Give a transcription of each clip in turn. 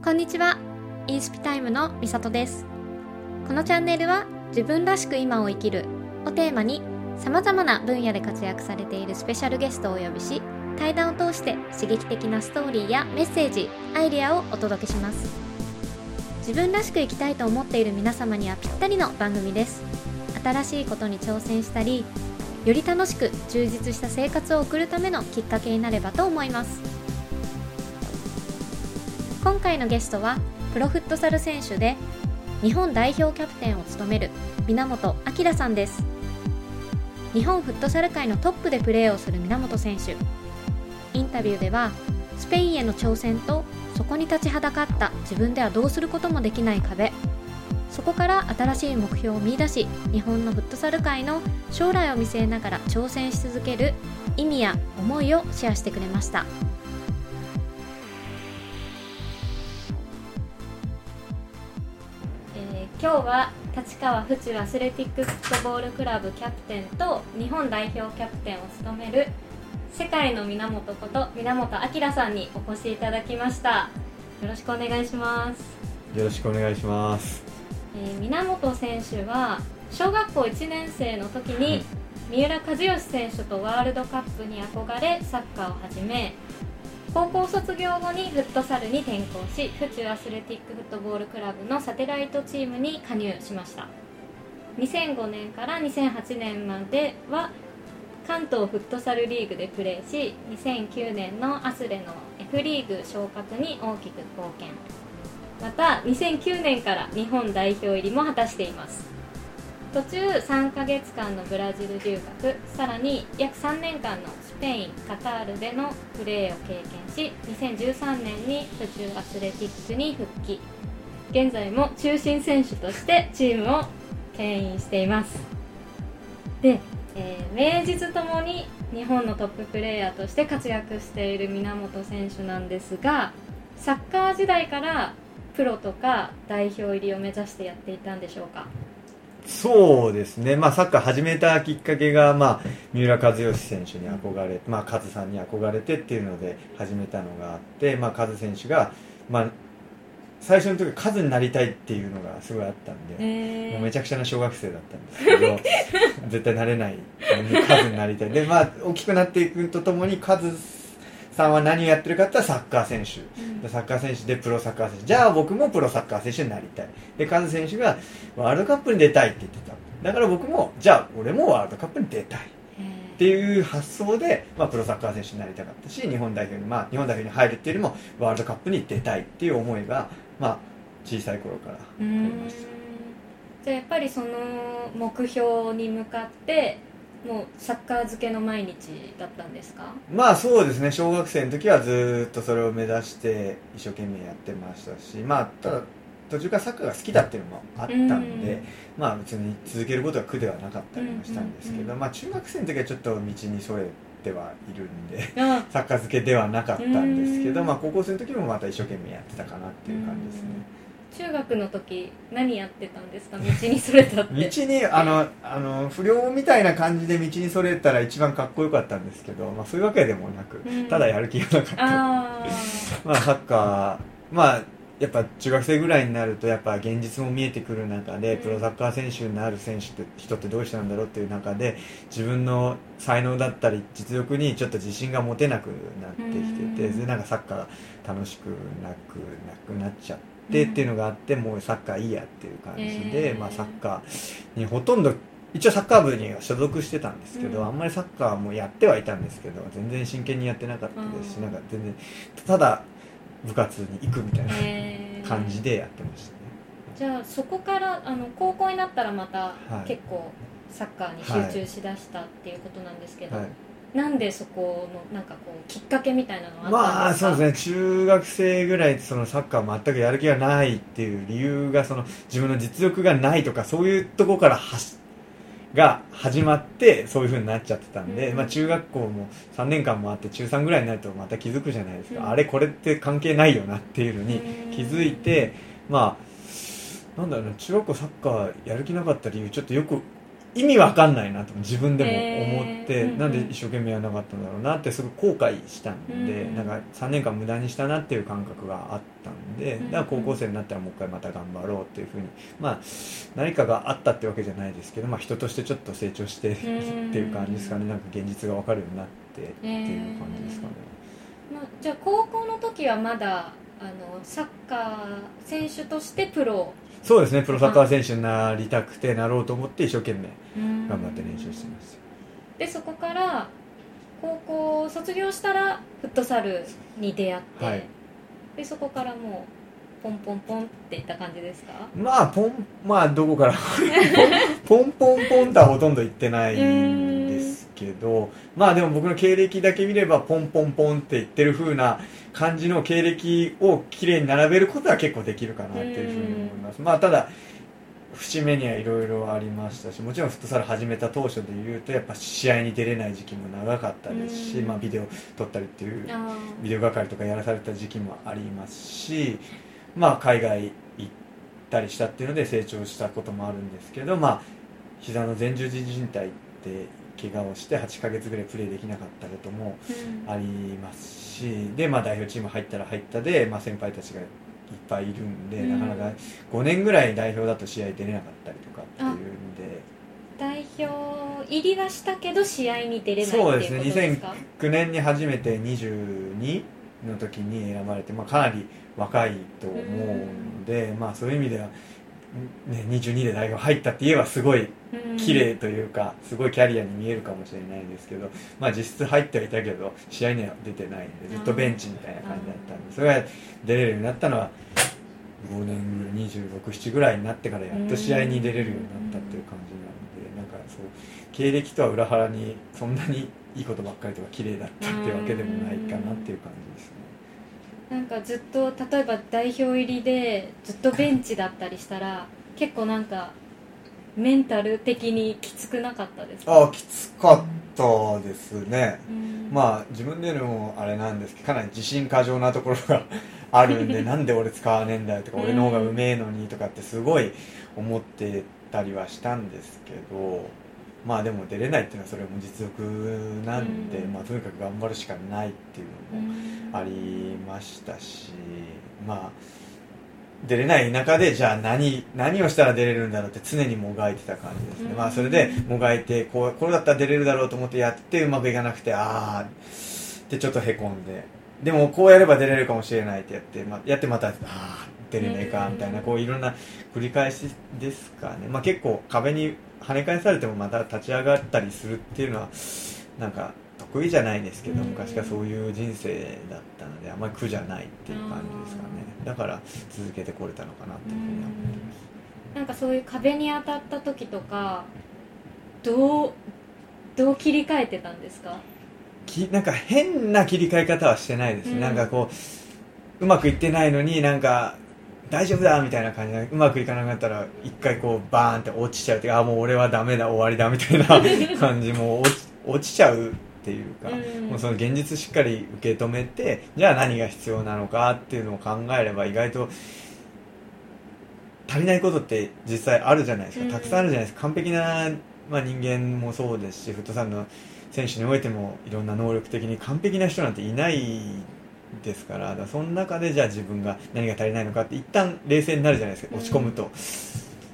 こんにちは。インスピタイムのみさとです。このチャンネルは自分らしく今を生きるをテーマに様々な分野で活躍されているスペシャルゲストをお呼びし対談を通して刺激的なストーリーやメッセージアイデアをお届けします。自分らしく生きたいと思っている皆様にはぴったりの番組です。新しいことに挑戦したりより楽しく充実した生活を送るためのきっかけになればと思います。今回のゲストはプロフットサル選手で日本代表キャプテンを務める源明さんです。日本フットサル界のトップでプレーをする源選手。インタビューではスペインへの挑戦とそこに立ちはだかった自分ではどうすることもできない壁。そこから新しい目標を見出し日本のフットサル界の将来を見据えながら挑戦し続ける意味や思いをシェアしてくれました。今日は立川府中アスレティックフットボールクラブキャプテンと日本代表キャプテンを務める世界の源こと源明さんにお越しいただきました。よろしくお願いします。よろしくお願いします。えー源選手は小学校1年生の時に三浦知良選手とワールドカップに憧れサッカーを始め高校卒業後にフットサルに転向し府中アスレティックフットボールクラブのサテライトチームに加入しました。2005年から2008年までは関東フットサルリーグでプレーし2009年のアスレの F リーグ昇格に大きく貢献。また2009年から日本代表入りも果たしています。途中3ヶ月間のブラジル留学さらに約3年間のスペインカタールでのプレーを経験し2013年に府中アスレティックに復帰。現在も中心選手としてチームを牽引しています。で、えー名実ともに日本のトッププレーヤーとして活躍している源選手なんですがサッカー時代からプロとか代表入りを目指してやっていたんでしょうか？そうですね、まあ、サッカー始めたきっかけが、まあ、三浦知良選手に憧れ、まあ、カズさんに憧れてっていうので始めたのがあって、まあ、カズ選手が、まあ、最初の時カズになりたいっていうのがすごいあったんで、えもうめちゃくちゃな小学生だったんですけど 絶対なれないカズになりたい。でまあ大きくなっていくとともにカズさんは何をやってるかって言ったらサッカー選手。でサッカー選手でプロサッカー選手。じゃあ僕もプロサッカー選手になりたい。でカズ選手がワールドカップに出たいって言ってた。だから僕もじゃあ俺もワールドカップに出たい。っていう発想で、まあ、プロサッカー選手になりたかったし日本代表に、まあ、日本代表に入るっていうよりもワールドカップに出たい。っていう思いが、まあ、小さい頃からあうりんました。じゃあやっぱりその目標に向かってもうサッカー漬けの毎日だったんですか？まあそうですね。小学生の時はずーっとそれを目指して一生懸命やってましたしまあただ途中からサッカーが好きだっていうのもあったんで、うん。まあ別に続けることは苦ではなかったりもしたんですけど、うんうんうん。まあ中学生の時はちょっと道にそれてはいるんであサッカー漬けではなかったんですけど、うんまあ高校生の時もまた一生懸命やってたかなっていう感じですね、中学の時何やってたんですか？道にそれたって。道にあのあの不良みたいな感じで道にそれたら一番かっこよかったんですけど、まあ、そういうわけでもなく、うん。ただやる気がなかった。あまあサッカーまあやっぱ中学生ぐらいになるとやっぱ現実も見えてくる中でうん。プロサッカー選手になる選手って人ってどういう人なんだろうっていう中で自分の才能だったり実力にちょっと自信が持てなくなってきててうん。でなんかサッカーが楽しくなくなくなっちゃってっていうのがあってもうサッカーいいやっていう感じで、えーまあ、サッカーにほとんど一応サッカー部には所属してたんですけど、うん。あんまりサッカーもやってはいたんですけど全然真剣にやってなかったですし、うん。なんか全然ただ部活に行くみたいな感じでやってましたね、じゃあそこからあの高校になったらまたはい。結構サッカーに集中しだしたっていうことなんですけど、はい、なんでそこのなんかこうきっかけみたいなのはあまあったんですか、そうですね。中学生ぐらいそのサッカー全くやる気がないっていう理由がその自分の実力がないとかそういうところからはしが始まってそういう風になっちゃってたんで、うん。まあ、中学校も3年間もあって中3ぐらいになるとまた気づくじゃないですか、うん。あれこれって関係ないよなっていうのにうん。気づいてまあなんだろうな中学校サッカーやる気なかった理由ちょっとよく意味わかんないなと自分でも思って、へーなんで一生懸命やらなかったんだろうなってすごい後悔したんで、うんなんか3年間無駄にしたなっていう感覚があったんで、うんだから高校生になったらもう一回また頑張ろうっていうふうにまあ何かがあったってわけじゃないですけど、まあ、人としてちょっと成長してっていう感じですかね。なんか現実が分かるようになってっていう感じですかね。まあ、じゃあ高校の時はまだあのサッカー選手としてプロそうですね。プロサッカー選手になりたくてなろうと思って一生懸命頑頑張って練習してます。でそこから高校を卒業したらフットサルに出会って、はい。でそこからもうポンポンポンっていった感じですか？まあポンまあどこから？ポンポンポンとはほとんど言ってないんですけどまあでも僕の経歴だけ見ればポンポンポンって言ってる風な感じの経歴をきれいに並べることは結構できるかなっていうふうに思います。まあただ節目にはいろいろありましたしもちろんフットサル始めた当初でいうとやっぱ試合に出れない時期も長かったですし、うん。まあ、ビデオ撮ったりっていうあビデオ係とかやらされた時期もありますし、まあ、海外行ったりしたっていうので成長したこともあるんですけど、まあ、膝の前十字靭帯って怪我をして8ヶ月ぐらいプレーできなかったこともありますしで、まあ、代表チーム入ったら入ったで、まあ、先輩たちがいっぱいいるんで、うん。なかなか5年ぐらい代表だと試合出れなかったりとかっていうんで。代表入りはしたけど試合に出れないそうですね。ですか9年に初めて22の時に選ばれて、まあ、かなり若いと思うんで、まあ、そういう意味では、ね、22で代表入ったって言えばすごいうん綺麗というか、すごいキャリアに見えるかもしれないですけど、まあ、実質入ってはいたけど試合には出てないんでずっとベンチみたいな感じだったんでそれが出れるようになったのは5年ぐらい267ぐらいになってからやっと試合に出れるようになったっていう感じなんでなんかそう経歴とは裏腹にそんなにいいことばっかりとか綺麗だったっていうわけでもないかなっていう感じですね。なんかずっと例えば代表入りでずっとベンチだったりしたら結構なんかメンタル的にきつくなかったですか？ああきつかったですね。うん。まあ自分でのあれなんですけどかなり自信過剰なところがあるんで なんで俺使わねえんだよとかうん俺の方がうめえのにとかってすごい思ってたりはしたんですけどまあでも出れないっていうのはそれも実力なんで、うん。まあ、とにかく頑張るしかないっていうのもうんありましたしまあ出れない中でじゃあ何何をしたら出れるんだろうって常にもがいてた感じですね、うん。まあそれでもがいてこうこれだったら出れるだろうと思ってやってうまくいかなくてああってちょっとへこんででもこうやれば出れるかもしれないってやって、まあ、やってまたああ出れねえかみたいなこういろんな繰り返しですかね、まあ、結構壁に跳ね返されてもまた立ち上がったりするっていうのはなんか得意じゃないですけどうん。昔からそういう人生だったのであんまり苦じゃないっていう感じですかね。だから続けてこれたのかなっていうふうには思ってます。なんかそういう壁に当たった時とかどうどう切り替えてたんですか？きなんか変な切り替え方はしてないですね、うん。なんかこううまくいってないのになんか大丈夫だみたいな感じでうまくいかなくなったら一回こうバーンって落ちちゃうっていうかあもう俺はダメだ終わりだみたいな 感じもう落ち落ちちゃうっていうか、うん。もうその現実しっかり受け止めてじゃあ何が必要なのかっていうのを考えれば意外と足りないことって実際あるじゃないですか、うん。たくさんあるじゃないですか。完璧な、まあ、人間もそうですしフットサルの選手においてもいろんな能力的に完璧な人なんていないですからだその中でじゃあ自分が何が足りないのかって一旦冷静になるじゃないですか落ち込むと、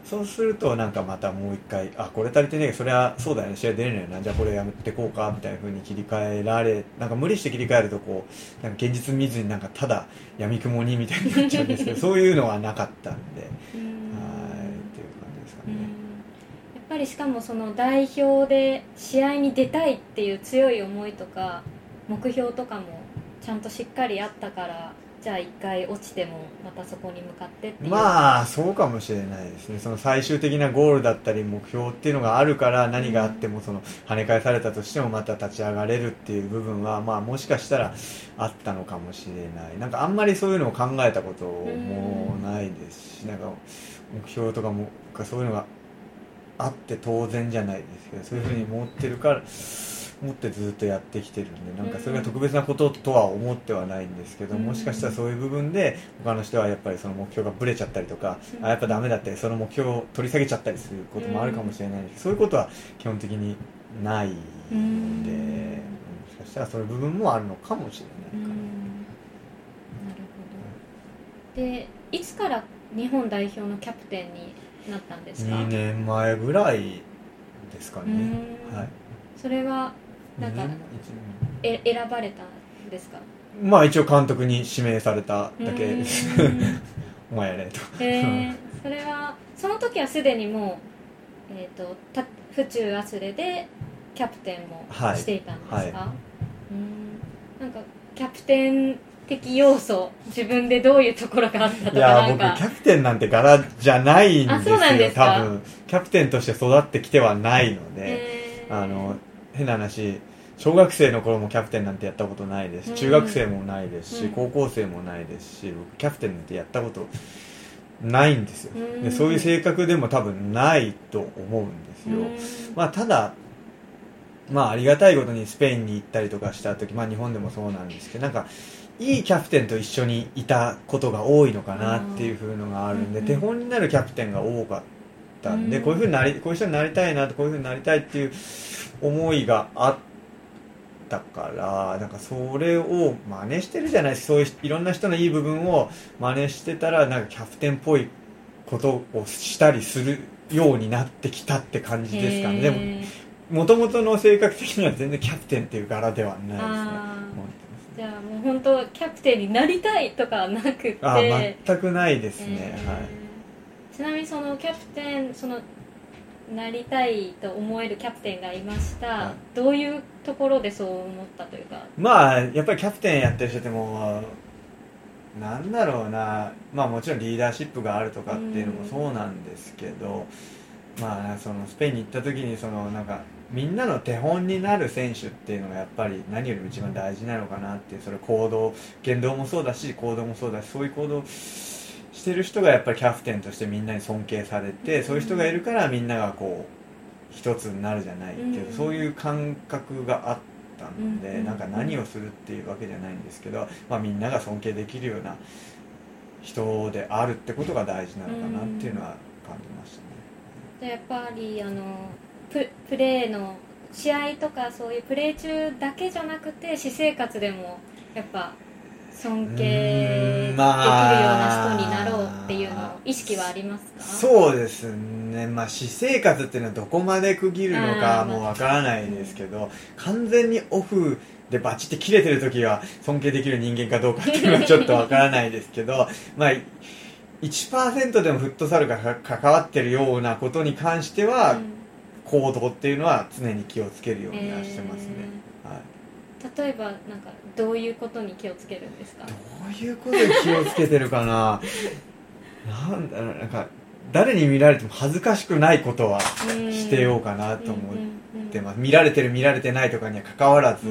そうするとなんかまたもう一回あこれ足りてねえそれはそうだよね試合出れないよなじゃあこれやめてこうかみたいな風に切り替えられなんか無理して切り替えるとこうなんか現実見ずになんかただ闇雲にみたいになっちゃうんですけど そういうのはなかったんで。うん。はいっていう感じですかね。うん。やっぱりしかもその代表で試合に出たいっていう強い思いとか目標とかもちゃんとしっかりあったからじゃあ一回落ちてもまたそこに向かってっていう。まあそうかもしれないですね。その最終的なゴールだったり目標っていうのがあるから何があってもその跳ね返されたとしてもまた立ち上がれるっていう部分はまあもしかしたらあったのかもしれない。なんかあんまりそういうのを考えたこともないですしなんか目標とかもそういうのがあって当然じゃないですけどそういうふうに思ってるから思ってずっとやってきてるんでなんかそれが特別なこととは思ってはないんですけど、もしかしたらそういう部分で他の人はやっぱりその目標がぶれちゃったりとか、あやっぱダメだってその目標を取り下げちゃったりすることもあるかもしれないですけど、そういうことは基本的にないので、もしかしたらそういう部分もあるのかもしれないかな。なるほど。でいつから日本代表のキャプテンになったんですか？2年前ぐらいですかね、はい、それはなんかえ選ばれたんですか？まあ一応監督に指名されただけ。です お前やれと。へえそれはその時はすでにもう、えーと、た府中アスレでキャプテンもしていたんですか、はい。はい、うん。なんかキャプテン的要素自分でどういうところがあったとかいや僕キャプテンなんて柄じゃないんですよ多分。キャプテンとして育ってきてはないのであの変な話小学生の頃もキャプテンなんてやったことないです中学生もないですし、うん、高校生もないですし僕キャプテンなんてやったことないんですよ、でそういう性格でも多分ないと思うんですよ、まあ、ただまあありがたいことにスペインに行ったりとかした時、まあ、日本でもそうなんですけどなんかいいキャプテンと一緒にいたことが多いのかなっていうふうのがあるんで、手本になるキャプテンが多かったんで、こういうふうになりこういう人になりたいなとこういうふうになりたいっていう思いがあったからなんかそれを真似してるじゃないですかそういういろんな人のいい部分を真似してたらなんかキャプテンっぽいことをしたりするようになってきたって感じですかね。でももともとの性格的には全然キャプテンっていう柄ではないですね。じゃあもう本当キャプテンになりたいとかなくて。あ全くないですね、えー、はいちなみにそのキャプテンそのなりたいと思えるキャプテンがいました、はい、どういうところでそう思ったというか？まあやっぱりキャプテンやってる人ってもうなんだろうな。まあもちろんリーダーシップがあるとかっていうのもそうなんですけど、まあそのスペインに行った時にそのなんかみんなの手本になる選手っていうのがやっぱり何よりも一番大事なのかなっていうそれ行動言動もそうだし行動もそうだしそういう行動してる人がやっぱりキャプテンとしてみんなに尊敬されてそういう人がいるからみんながこう一つになるじゃないっていう、そういう感覚があったので、なんか何をするっていうわけじゃないんですけど、まあ、みんなが尊敬できるような人であるってことが大事なのかなっていうのは感じましたね。やっぱりあのププレーの試合とかそういうプレー中だけじゃなくて私生活でもやっぱ尊敬できるような人になろうっていうの意識はありますか？そうですね。まあ私生活っていうのはどこまで区切るのかもうわからないですけど、完全にオフでバチって切れてる時は尊敬できる人間かどうかっていうのはちょっとわからないですけど まあ1%でもフットサルが関わってるようなことに関しては、うん。行動っていうのは常に気をつけるようにはしてますね、えー、はい、例えばなんかどういうことに気をつけるんですか？どういうことに気をつけてるかな？なんだろうなんか誰に見られても恥ずかしくないことはしてようかなと思ってます、見られてる見られてないとかにはかかわらず、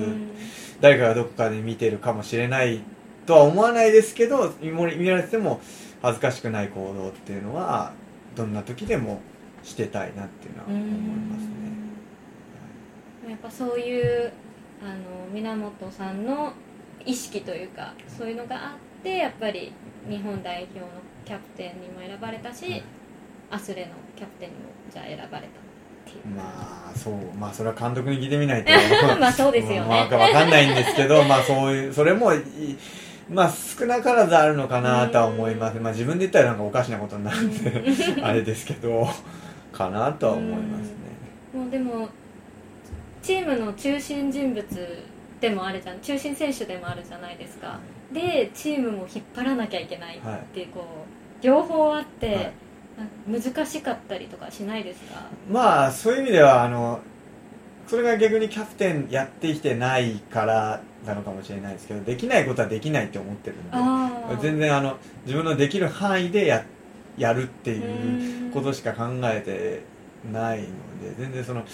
誰かがどこかで見てるかもしれないとは思わないですけど見られても恥ずかしくない行動っていうのはどんな時でもしてたいなっていうのは思いますね。やっぱそういうあの源さんの意識というかそういうのがあってやっぱり日本代表のキャプテンにも選ばれたし、はい、アスレのキャプテンにもじゃあ選ばれたまあそうまあそれは監督に聞いてみないと。まあそうですよね、まあ、分かんないんですけど まあそういうそれもまあ少なからずあるのかなとは思います、まあ自分で言ったらなんかおかしなことになるんで あれですけどかなとは思いますね、もうでもチームの中心人物でもあるじゃん中心選手でもあるじゃないですか。でチームも引っ張らなきゃいけないっていう、こう両方あって、はい、難しかったりとかしないですか？まあそういう意味ではあのそれが逆にキャプテンやってきてないからなのかもしれないですけどできないことはできないって思ってるんで全然あの自分のできる範囲でややるっていうことしか考えてないので全然その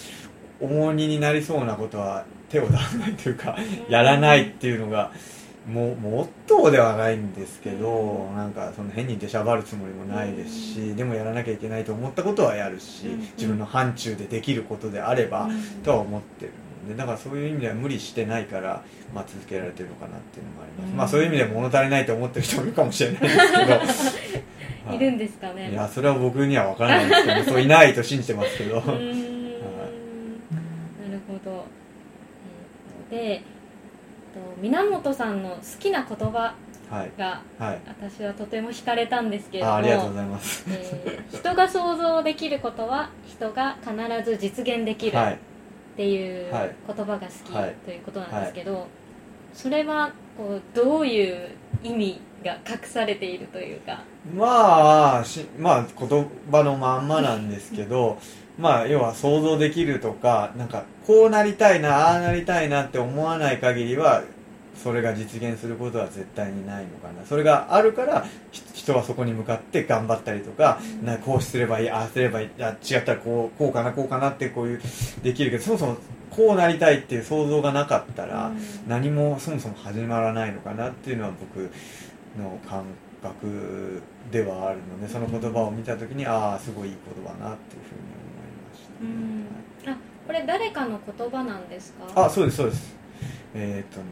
重荷になりそうなことは手を出さないというか やらないっていうのがもモットーではないんですけどなんかその変に出しゃばるつもりもないですしでもやらなきゃいけないと思ったことはやるし自分の範疇でできることであればとは思ってるのでだからそういう意味では無理してないから、まあ、続けられてるのかなっていうのもあります、うん。まあそういう意味で物足りないと思ってる人もいるかもしれないですけど。は いいるんですかね。い。やそれは僕には分からないですけどそういないと信じてますけど、でえっと源さんの好きな言葉はい。がはい。私はとても惹かれたんですけれどもあありがとうございます。えー人が想像できることは人が必ず実現できるはい。っていうはい言葉が好きはい。ということなんですけど、それはこうどういう意味が隠されているというか？まあしまあ言葉のまんまなんですけどまあ要は想像できるとかなんかこうなりたいなああなりたいなって思わない限りはそれが実現することは絶対にないのかな。それがあるからひ人はそこに向かって頑張ったりとか、うん。なこうすればいいああすればいいあ違ったらこうこうかなこうかなってこういうできるけどそもそもこうなりたいっていう想像がなかったら、うん。何もそもそも始まらないのかなっていうのは僕の感覚ではあるのでその言葉を見た時にああすごいいい言葉なっていうふうにうん。あこれ誰かの言葉なんですか？あそうですそうです。えっ、とね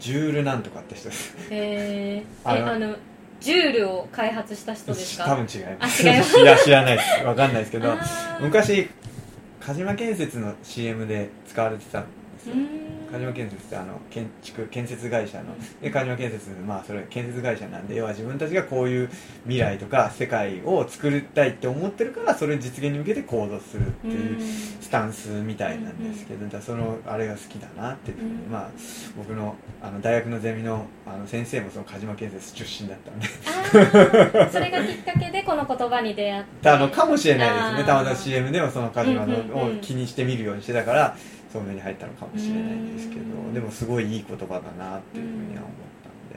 ジュールなんとかって人です。へー。ああのジュールを開発した人ですか？多分違います。あ違います。知らないです。わかんないですけど昔鹿島建設の CM で使われてたんですよ。うん。鹿島建設ってあの建築建設会社の。で鹿島建設まあそれ建設会社なんで要は自分たちがこういう未来とか世界を作りたいって思ってるからそれ実現に向けて行動するっていうスタンスみたいなんですけど、だそのあれが好きだなっていうふうに、うん。まあ僕のあの大学のゼミのあの先生もその鹿島建設出身だったんで。それがきっかけでこの言葉に出会って。あのかもしれないですね。たまたま CM でもその鹿島のうんうんうんを気にして見るようにしてたからそう目に入ったのかもしれないんですけどうん。でもすごいいい言葉だなっていうふうには思ったんで、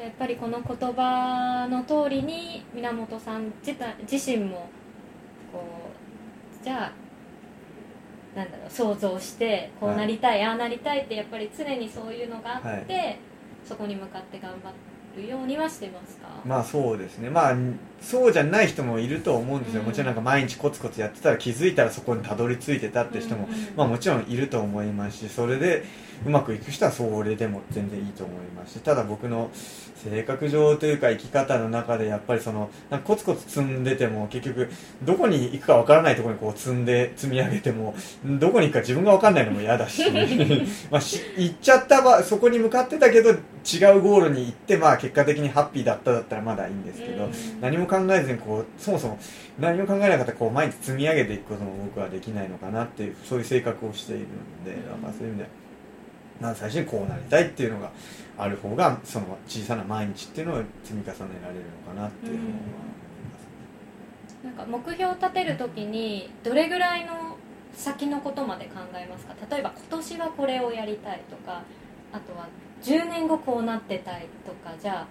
はい。やっぱりこの言葉の通りに源さん自体自身もこうじゃあなんだろう想像してこうなりたい、ああなりたいってやっぱり常にそういうのがあって、そこに向かって頑張るようにはしてますか、まあそうですね。まあそうじゃない人もいると思うんですよ、うん。もちろんなんか毎日コツコツやってたら気づいたらそこにたどり着いてたって人も、うんうん。まあもちろんいると思いますしそれでうまくいく人はそれでも全然いいと思いますしただ僕の性格上というか生き方の中でやっぱりそのなんかコツコツ積んでても結局どこに行くかわからないところにこう積んで積み上げてもどこに行くか自分がわかんないのも嫌だし まあし行っちゃったばそこに向かってたけど違うゴールに行ってまあ結果的にハッピーだっただったらまだいいんですけど、うん。何も考えずにこうそもそも何も考えなかったらこう毎日積み上げていくことも僕はできないのかなっていうそういう性格をしているのでだからそういう意味でまず最初にこうなりたいっていうのがある方がその小さな毎日っていうのを積み重ねられるのかなっていうのは思います。ね。なんか目標を立てるときにどれぐらいの先のことまで考えますか？例えば今年はこれをやりたいとかあとは10年後こうなってたいとかじゃ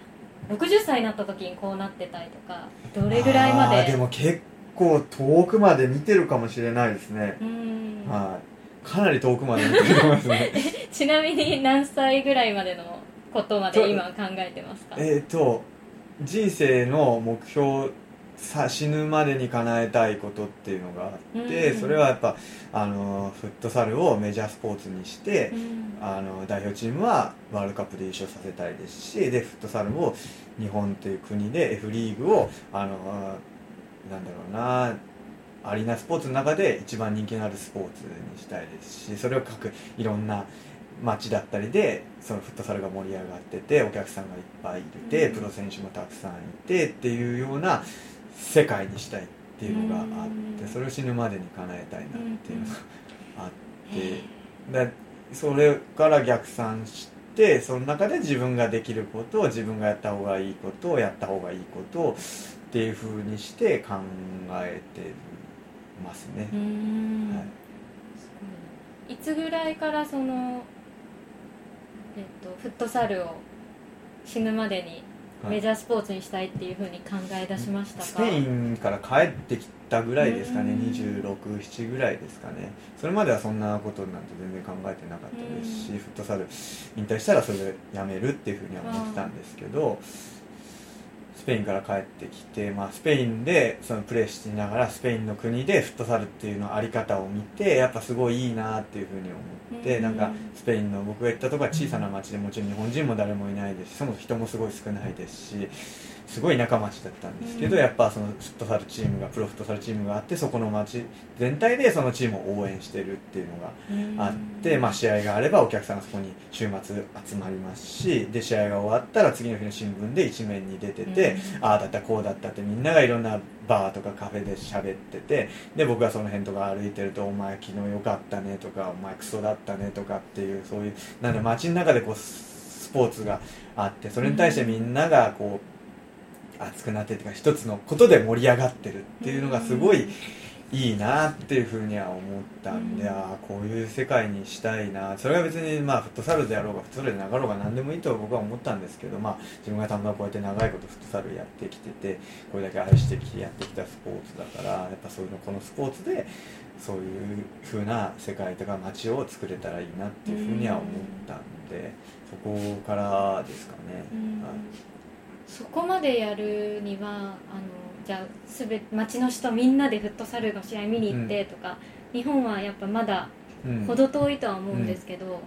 あ60歳になった時にこうなってたいとか。どれぐらいまででも結構遠くまで見てるかもしれないですね。う、ん。はいかなり遠くまで見てますね。ちなみに何歳ぐらいまでのことまで今考えてますか？えっと人生の目標さ死ぬまでに叶えたいことっていうのがあって、うん。それはやっぱあのフットサルをメジャースポーツにして、うん。あの代表チームはワールドカップで優勝させたいですしでフットサルを日本という国で F リーグをあのなんだろうなアリーナスポーツの中で一番人気のあるスポーツにしたいですしそれを各いろんな街だったりでそのフットサルが盛り上がっててお客さんがいっぱいいて、うん。プロ選手もたくさんいてっていうような世界にしたいっていうのがあって、うん。それを死ぬまでに叶えたいなっていうのがあって。へでそれから逆算してその中で自分ができることを自分がやった方がいいことをやった方がいいことをっていうふうにして考えてますね。はい。い。いつぐらいからその、えっと、フットサルを死ぬまでにはい。メジャースポーツにしたいっていうふうに考え出しましたか、スペインから帰ってきたぐらいですかね。うん。267ぐらいですかね。それまではそんなことなんて全然考えてなかったですしうん。フットサル引退したらそれでやめるっていうふうには思ってたんですけどスペインから帰ってきて、まあ、スペインでそのプレーしながらスペインの国でフットサルっていうのあり方を見てやっぱすごいいいなっていうふうに思って、うん。なんかスペインの僕が行ったとこは小さな町でもちろん日本人も誰もいないですしそもそも人もすごい少ないですしすごい田舎町だったんですけど、うん。やっぱそのフットサルチームがプロフットサルチームがあってそこの町全体でそのチームを応援してるっていうのがあって、まあ、試合があればお客さんがそこに週末集まりますしで試合が終わったら次の日の新聞で一面に出てて、ああだったこうだったってみんながいろんなバーとかカフェで喋っててで僕がその辺とか歩いてると「お前昨日よかったね」とか「お前クソだったね」とかっていうそういうなんで街の中でこうスポーツがあってそれに対してみんながこう熱くなってというか一つのことで盛り上がってるっていうのがすごいいいなっていうふうには思ったんで、うん。ああこういう世界にしたいな。それは別にまあフットサルであろうがフットサルでなかろうが何でもいいと僕は思ったんですけど、まあ、自分がたまたまこうやって長いことフットサルやってきててこれだけ愛してきてやってきたスポーツだからやっぱそういうのこのスポーツでそういうふうな世界とか街を作れたらいいなっていうふうには思ったんで、そこからですかね。うん。はいそこまでやるにはあのじゃあすべ町の人みんなでフットサルの試合見に行ってとか、日本はやっぱまだうん。程遠いとは思うんですけど、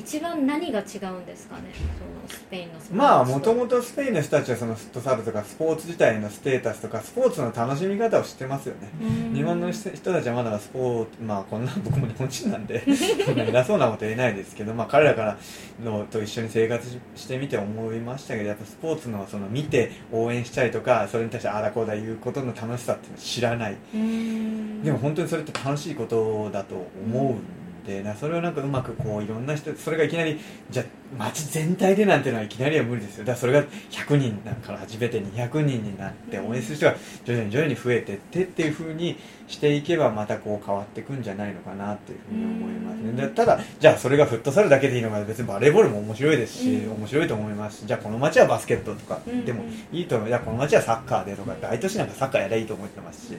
一番何が違うんですかね？そのスペインのまあもともとスペインの人たちはそのフットサルとかスポーツ自体のステータスとかスポーツの楽しみ方を知ってますよね。うん。日本の人たちはまだスポーツまあこんな僕も日本人なんで そんな偉そうなこと言えないですけど、まあ、彼らからのと一緒に生活してみて思いましたけどやっぱスポーツのその見て応援したりとかそれに対してああだこうだ言うことの楽しさっていうのを知らない。うん。でも本当にそれって楽しいことだと思うんで、それをなんかうまくこういろんな人それがいきなりじゃあ街全体でなんてのはいきなりは無理ですよ。だからそれが100人だから始めて200人になって応援する人が徐々に徐々に増えてってっていうふうにしていけばまたこう変わっていくんじゃないのかなっていうふうに思いますね。でただじゃあそれがフットサルだけでいいのか別にバレーボールも面白いですし、うん。面白いと思います。しじゃあこの街はバスケットとかうん。でもいいと思う。じゃあこの街はサッカーでとか大都市なんかサッカーやりゃいいと思ってますし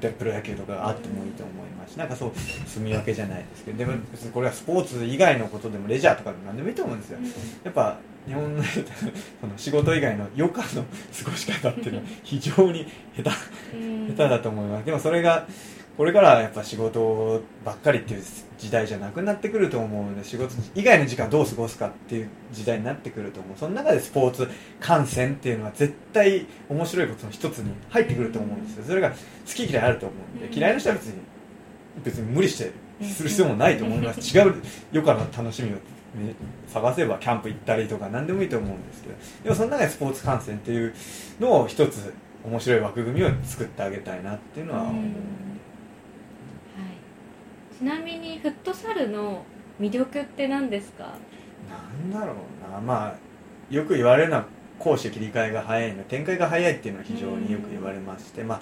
でプロ野球とかがあってもいいと思いますしなんかそう住み分けじゃないですけどでも別にこれはスポーツ以外のことでもレジャーとかでも何でもいいと思うんですよ。やっぱ日本の その仕事以外の余暇の過ごし方っていうのは非常に下手。うん。下手だと思います。でもそれがこれからはやっぱ仕事ばっかりっていう時代じゃなくなってくると思うので仕事以外の時間どう過ごすかっていう時代になってくると思う。その中でスポーツ観戦っていうのは絶対面白いことの一つに入ってくると思うんですよ。それが好き嫌いあると思うんでうん。嫌いな人は別に別に無理してする必要もないと思います。違う余暇の楽しみを、ね、探せばキャンプ行ったりとか何でもいいと思うんですけどでもその中でスポーツ観戦っていうのを一つ面白い枠組みを作ってあげたいなっていうのは思う、はい、ちなみにフットサルの魅力って何ですか？なんだろうな。まあよく言われるのは攻守切り替えが早いの展開が早いっていうのは非常によく言われまして、まあ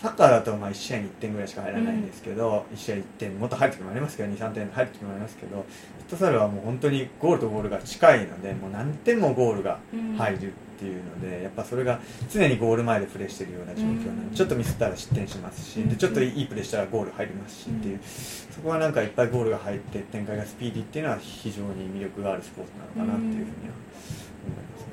サッカーだとまあ1試合に1点ぐらいしか入らないんですけど、1試合1点もっと入る時もありますけど23点入る時もありますけどフットサルはもう本当にゴールとゴールが近いのでもう何点もゴールが入るっていうので、やっぱそれが常にゴール前でプレーしてるような状況なので、うん。ちょっとミスったら失点しますし、うんでちょっといいプレーしたらゴール入りますしっていう、そこはなんかいっぱいゴールが入って展開がスピーディーっていうのは非常に魅力があるスポーツなのかなっていうふうには思いますね。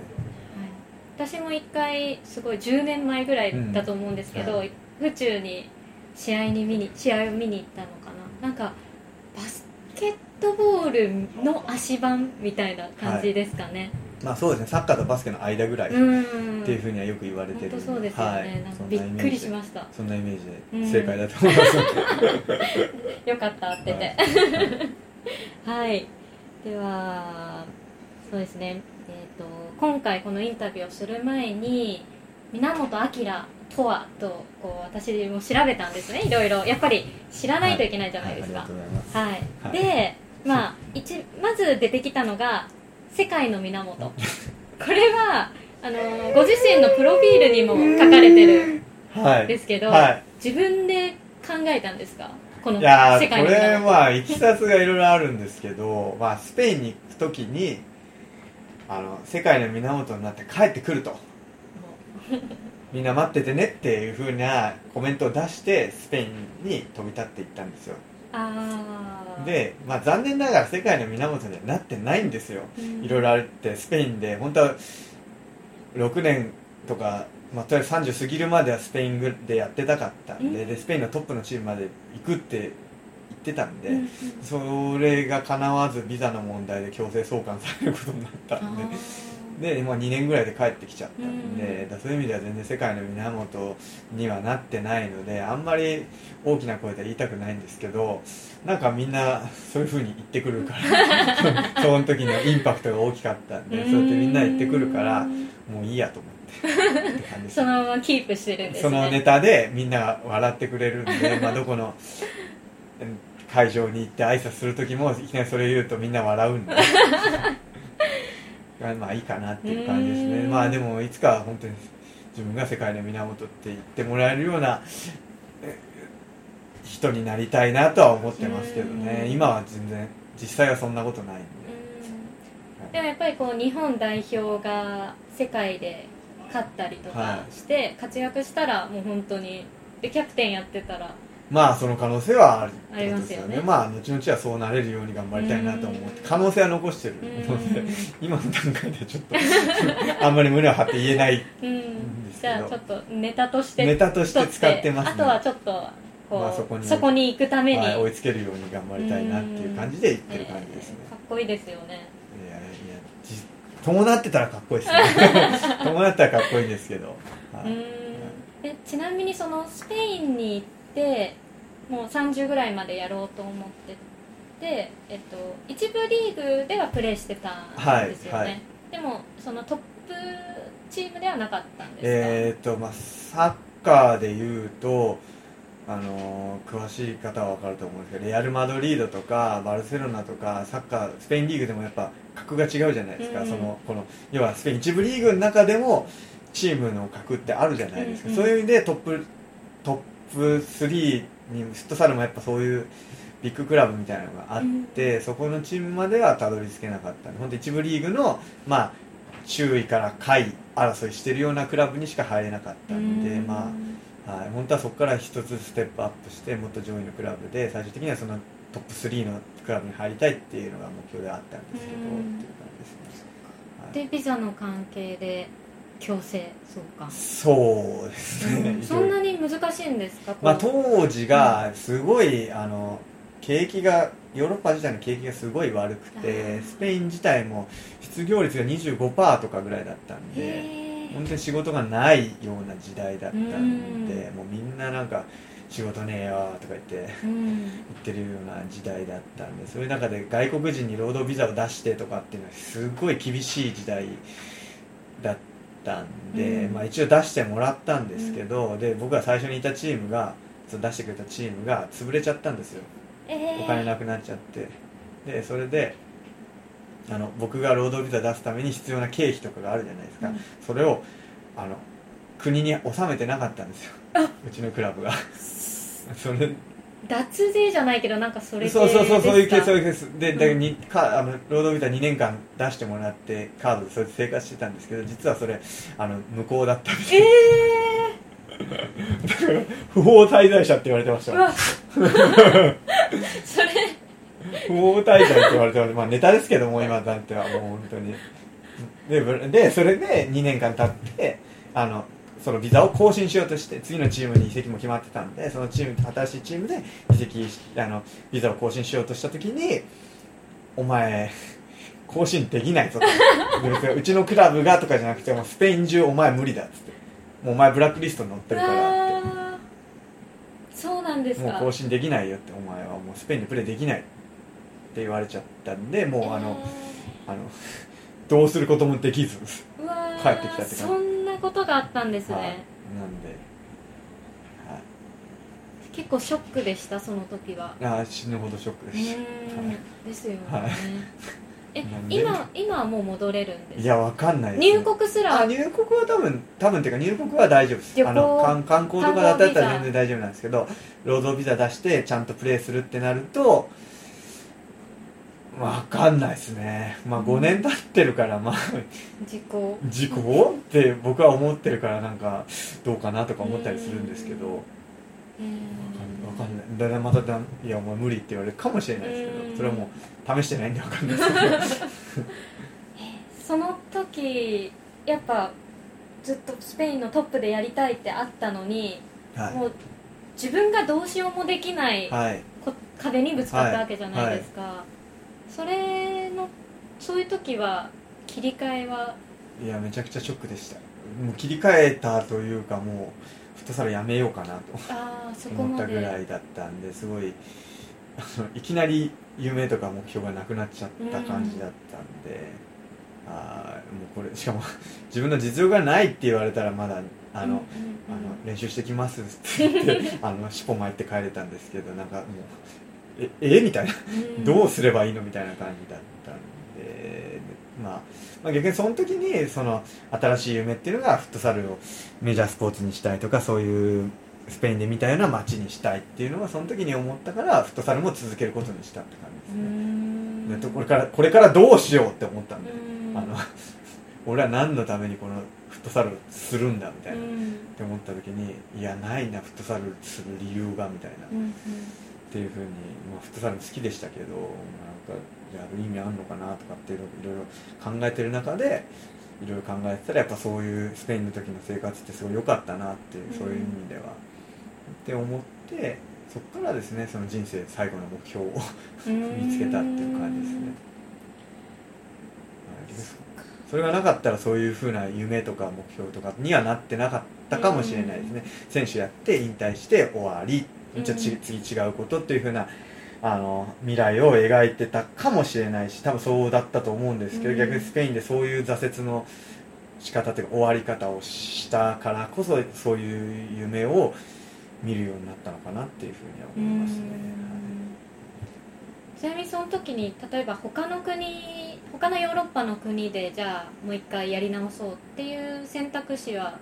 はい、私も一回すごい10年前ぐらいだと思うんですけど、うん。は府中に試合に見に試合を見に行ったのかな。なんかバスケットボールの足盤みたいな感じですかね、まあそうですね。サッカーとバスケの間ぐらいっうん。ていうふうにはよく言われてる。そうですよね、はい。なんかそんびっくりしました。そんなイメージで正解だと思います、よかったってて。はい、ではそうですね。えー、と今回このインタビューをする前に源明とはとこう私も調べたんですね。いろいろ。やっぱり知らないといけないじゃないですか。はいありがとうございます。はい、はい。でまあ一まず出てきたのが「世界の源」これはあのご自身のプロフィールにも書かれてるはい。んですけど、はい。自分で考えたんですか？この世界これの源は、いきさつがいろいろあるんですけど、まあ、スペインに行く時にあの世界の源になって帰ってくるとみんな待っててねっていうふうなコメントを出してスペインに飛び立っていったんですよ。で、まあ、残念ながら世界の源にはなってないんですよ。うん。いろいろあってスペインで。本当は6年とか、まあ、とりあえず30過ぎるまではスペインでやってたかったんで,、うん。でスペインのトップのチームまで行くって言ってたんで、うん。うんそれが叶わずビザの問題で強制送還されることになったんで。あで、まあ、2年ぐらいで帰ってきちゃったんで、うん。そういう意味では全然世界の源にはなってないのであんまり大きな声では言いたくないんですけどなんかみんなそういう風に言ってくるから その時のインパクトが大きかったんでーそうやってみんな言ってくるからうんもういいやと思ってそのままキープしてるんですね。そのネタでみんなが笑ってくれるんで、まあ、どこのうん会場に行って挨拶する時もいきなりそれ言うとみんな笑うんで まあいいかなっていう感じですね。うんまあでもいつかは本当に自分が世界の源って言ってもらえるようなえ人になりたいなとは思ってますけどね。うん。今は全然実際はそんなことないんで。うん。でもやっぱりこう日本代表が世界で勝ったりとかして活躍したらもう本当にでキャプテンやってたらまあその可能性はあるありますよね。まあ後々はそうなれるように頑張りたいなと思って可能性は残してるので今の段階ではちょっと あんまり胸を張って言えないうんうんですけど。じゃあちょっとネタとして。ネタとして使ってますね。あとはちょっとこう、まあそこにそこに行くために、はい、追いつけるように頑張りたいなっていう感じで言ってる感じですね。えーかっこいいですよね。いやいやじ伴ってたらかっこいいですね 伴ったらかっこいいんですけど、はい。うん。えちなみにそのスペインに行ってもう30ぐらいまでやろうと思ってて、えっと、一部リーグではプレーしてたんですよね、はいはい。でもそのトップチームではなかったんですか、えーっとまあサッカーでいうとあのー詳しい方は分かると思うんですけどレアル・マドリードとかバルセロナとかサッカースペインリーグでもやっぱ格が違うじゃないですか、うん。そのこの要はスペイン一部リーグの中でもチームの格ってあるじゃないですか、うんそういう意味でトップトップ3にフットサルもやっぱそういうビッグクラブみたいなのがあって、そこのチームまではたどり着けなかった本当一部リーグのまあ周囲から下位争いしてるようなクラブにしか入れなかったんで、うん。まあはい、本当はそこから一つステップアップしてもっと上位のクラブで最終的にはそのトップ3のクラブに入りたいっていうのが目標であったんですけど、うん。っていう感じですね、はい。でビザの関係で強制送還そうですね、うん。そんなに難しいんですか？まあ、当時がすごいあの景気がヨーロッパ自体の景気がすごい悪くあてー。スペイン自体も失業率が25%とかぐらいだったんでへ本当に仕事がないような時代だったんでうん。もうみんななんか仕事ねえよとか言ってーうん。言ってるような時代だったんでそういう中で外国人に労働ビザを出してとかっていうのはすごい厳しい時代だったんで、うん。まあ、一応出してもらったんですけど、で僕が最初にいたチームがそう出してくれたチームが潰れちゃったんですよ。えー。お金なくなっちゃって。でそれであの僕が労働ビザ出すために必要な経費とかがあるじゃないですか、うん。それをあの国に納めてなかったんですよ。うちのクラブが。それ脱税じゃないけどなんかそれ系そうそうそうそういうケースそうういうケース。でだからにかあの労働ビザ2年間出してもらってカードでそれで生活してたんですけど実はそれあの無効だったんですえよだから不法滞在者って言われてました。それ。不法滞在って言われてますまあネタですけども今だってはもう本当に。でぶでそれで2年間経ってあのそのビザを更新しようとして次のチームに移籍も決まってたんでそのチーム新しいチームで移籍しあのビザを更新しようとした時にお前更新できないぞと。うちのクラブがとかじゃなくてもうスペイン中お前無理だっつって。もうお前ブラックリストに載ってるからって。そうなんですか。もう更新できないよってお前はもうスペインでプレーできないって言われちゃったんでもうあの、あのどうすることもできず帰ってきたって感じことがあったんですね、はい。なんで、はい。結構ショックでしたその時は。あー死ぬほどショックうでした、ですよね、はい。え今今はもう戻れるんですか？いやわかんないね、入国すら？あ入国は多分多分っていうか入国は大丈夫です。あの観観光とかだったら全然大丈夫なんですけど労働ビザ出してちゃんとプレーするってなるとわかんないですね。まあ5年経ってるからまあ事故事故って僕は思ってるからなんかどうかなとか思ったりするんですけど。わえーかんない。だからまただいやお前無理って言われるかもしれないですけうん。どそれはもう試してないんでわかんないですけど。その時やっぱずっとスペインのトップでやりたいってあったのに、はい。もう自分がどうしようもできないはい。こ壁にぶつかったわけじゃないですか、それのそういう時は切り替えは？いやめちゃくちゃショックでした。もう切り替えたというかもうフットサルやめようかなと思ったぐらいだったんですごいあのいきなり夢とか目標がなくなっちゃった感じだったんで、あーもうこれしかも 自分の実力がないって言われたらまだあの、うんうんうん。あの練習してきますって言ってあの尻尾巻いて帰れたんですけどなんかもうええみたいな。うん。どうすればいいのみたいな感じだったんで、まあ、まあ逆にその時にその新しい夢っていうのがフットサルをメジャースポーツにしたいとかそういうスペインで見たような街にしたいっていうのはその時に思ったからフットサルも続けることにしたって感じうですね、ん。でこれからこれからどうしようって思ったんで、うん。あの 俺は何のためにこのフットサルをするんだみたいな、っうん。て思った時にいやないなフットサルする理由がみたいな、うんうんっていうふうに、まあ、フットサ好きでしたけどなんかやる意味あるのかなとかっていうのをいろいろ考えてる中でいろいろ考えてたらやっぱそういうスペインの時の生活ってすごい良かったなっていう、うん。そういう意味では。って思ってそこからですねその人生最後の目標を見つけたっていう感じですね。はいそれがなかったらそういうふうな夢とか目標とかにはなってなかったかもしれないですね、選手やって引退して終わりじゃ次違うことっていうふうなあの未来を描いてたかもしれないし多分そうだったと思うんですけど、うん。逆にスペインでそういう挫折の仕方というか終わり方をしたからこそそういう夢を見るようになったのかなっていうふうには思いますね。ちなみにその時に例えば他の国他のヨーロッパの国でじゃあもう一回やり直そうっていう選択肢は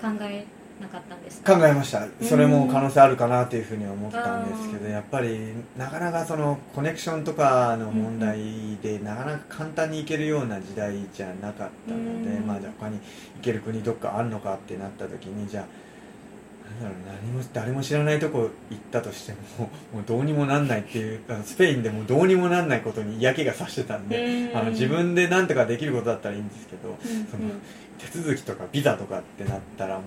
考えなかったんですか？考えました。それも可能性あるかなというふうには思ったんですけどやっぱりなかなかそのコネクションとかの問題でなかなか簡単に行けるような時代じゃなかったのでうん。まあじゃあ他に行ける国どっかあるのかってなった時にじゃあ何も誰も知らないとこ行ったとしても もうどうにもなんないっていうあのスペインでもどうにもなんないことに嫌気がさしてたんでうん。あの自分で何とかできることだったらいいんですけどうん。その手続きとかビザとかってなったらもう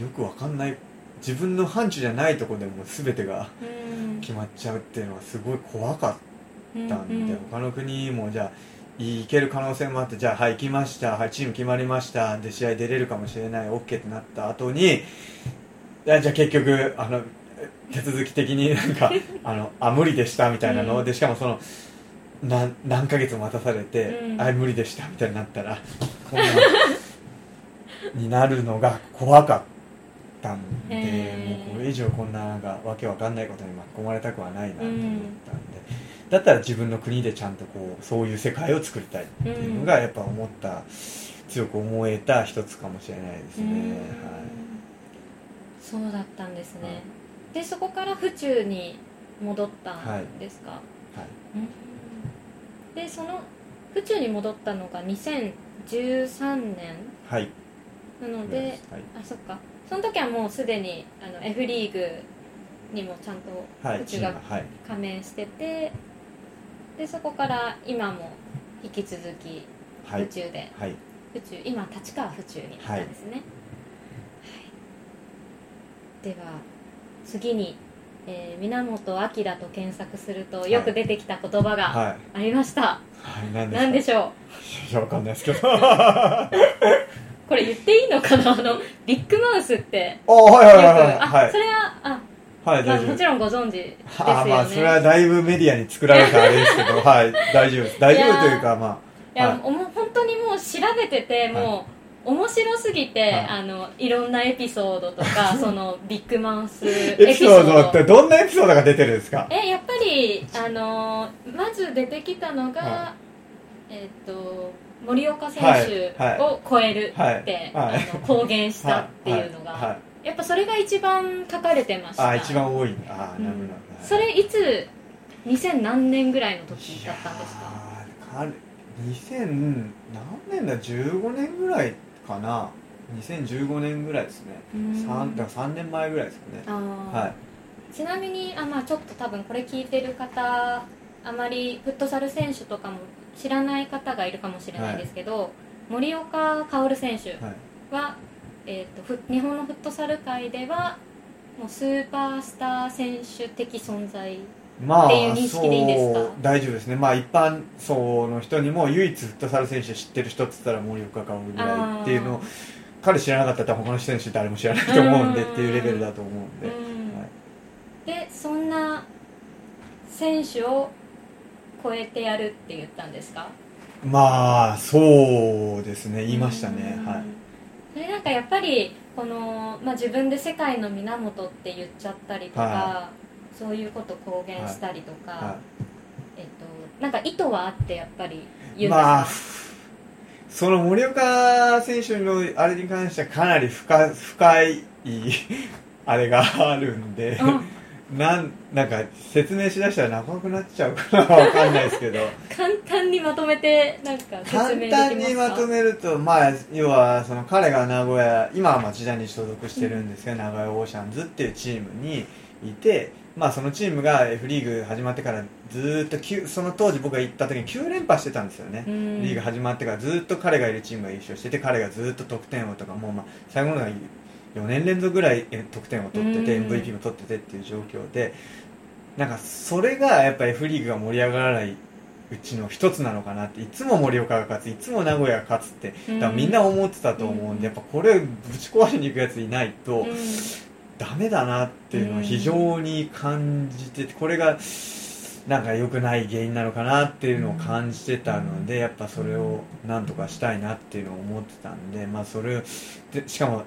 よくわかんない。自分の範疇じゃないとこでも全てがうん。決まっちゃうっていうのはすごい怖かったんで、うんうん他の国もじゃあ行ける可能性もあってじゃあはい行きました。はいチーム決まりました。で試合出れるかもしれない。OK ってなった後にじゃあ結局あの手続き的になんか あのあ無理でしたみたいなの、うん。でしかもその何何ヶ月も待たされて、うん。あ無理でしたみたいになったらこんなになるのが怖かったんで、もうこれ以上こんななんかわけわかんないことに巻き込まれたくはないなと思ったんで、だったら自分の国でちゃんとこうそういう世界を作りたいっていうのがやっぱ思った、強く思えた一つかもしれないですね、うん。はい。そうだったんですね、でそこから府中に戻ったんですか、はい。うん。でその府中に戻ったのが2013年？はい。なので、はい。あそっかその時はもうすでにあの F リーグにもちゃんとはい府中が加盟してて、でそこから今も引き続きはい。府中で、はい。府中今立川府中になったんですね、はい。では次に、えー源明と検索するとよく出てきた言葉がはい。ありました、はい。何でしょいやわかんないですけど。う これ言っていいのかな？あのビッグマウスって。あはいはいはいはい。あ、はい。それはあ、はいまあもちろんご存知ですよね。あまあそれはだいぶメディアに作られたあれですけど はい大丈夫です。大丈夫というかまいや、はい。おも本当にもう調べてて、もう面白すぎて、はい。あのいろんなエピソードとか そのビッグマウスあエピソードってどんなエピソードが出てるんですか？えやっぱりあのまず出てきたのが、はえっと森岡選手を超えるって、はいはいあの公言したっていうのが、やっぱそれが一番書かれてました。あ一番多い。あうんなるほど。それいつ2000何年ぐらいの時だったんですか？いやーあれ2000何年だ？15年ぐらいかな。2015年ぐらいですね。うん。三だから3年前ぐらいですかね。はい。ちなみにあ、まあ、ちょっと多分これ聞いてる方あまりフットサル選手とかも知らない方がいるかもしれないですけど、森岡薫選手はい。は、えー、とふ日本のフットサル界ではもうスーパースター選手的存在まあっていう認識でいいんですか？そう大丈夫ですね。まあ一般層の人にも唯一フットサル選手知ってる人っつったら森岡薫ぐらいっていうのを彼知らなかったら他の選手誰も知らないと思うんでっていうレベルだと思うんで、うん。はい。でそんな選手を超えてやるって言ったんですか？まあそうですね。言いましたね。うん。はい。なんかやっぱりこの、まあ、自分で世界の源って言っちゃったりとか、はそういうこと公言したりとか、はえっと、なんか意図はあってやっぱり言うんですか、まあその森岡選手のあれに関してはかなり深深いあれがあるんで、うんなんなんか説明しだしたら長くなっちゃうかなわかんないですけど。簡単にまとめてなんか説簡明できますか？単にまとめると、まあ、要はその彼が名古屋今は町田に所属してるんですけど、名古屋オーシャンズっていうチームにいて、まあ、そのチームが F リーグ始まってからずーっと9その当時僕が行った時に9連覇してたんですよね、うん。リーグ始まってからずっと彼がいるチームが優勝してて彼がずっと得点王とかもうまあ最後の4年連続ぐらいえ得点を取っててうん。MVP も取っててっていう状況でなんかそれがやっぱ F リーグが盛り上がらないうちの一つなのかなっていつも盛岡が勝ついつも名古屋が勝つってだからみんな思ってたと思うんでやっぱこれぶち壊しに行くやついないとうん。ダメだなっていうのを非常に感じててこれがなんか良くない原因なのかなっていうのを感じてたのでやっぱそれをなんとかしたいなっていうのを思ってたんでまあそれをでしかも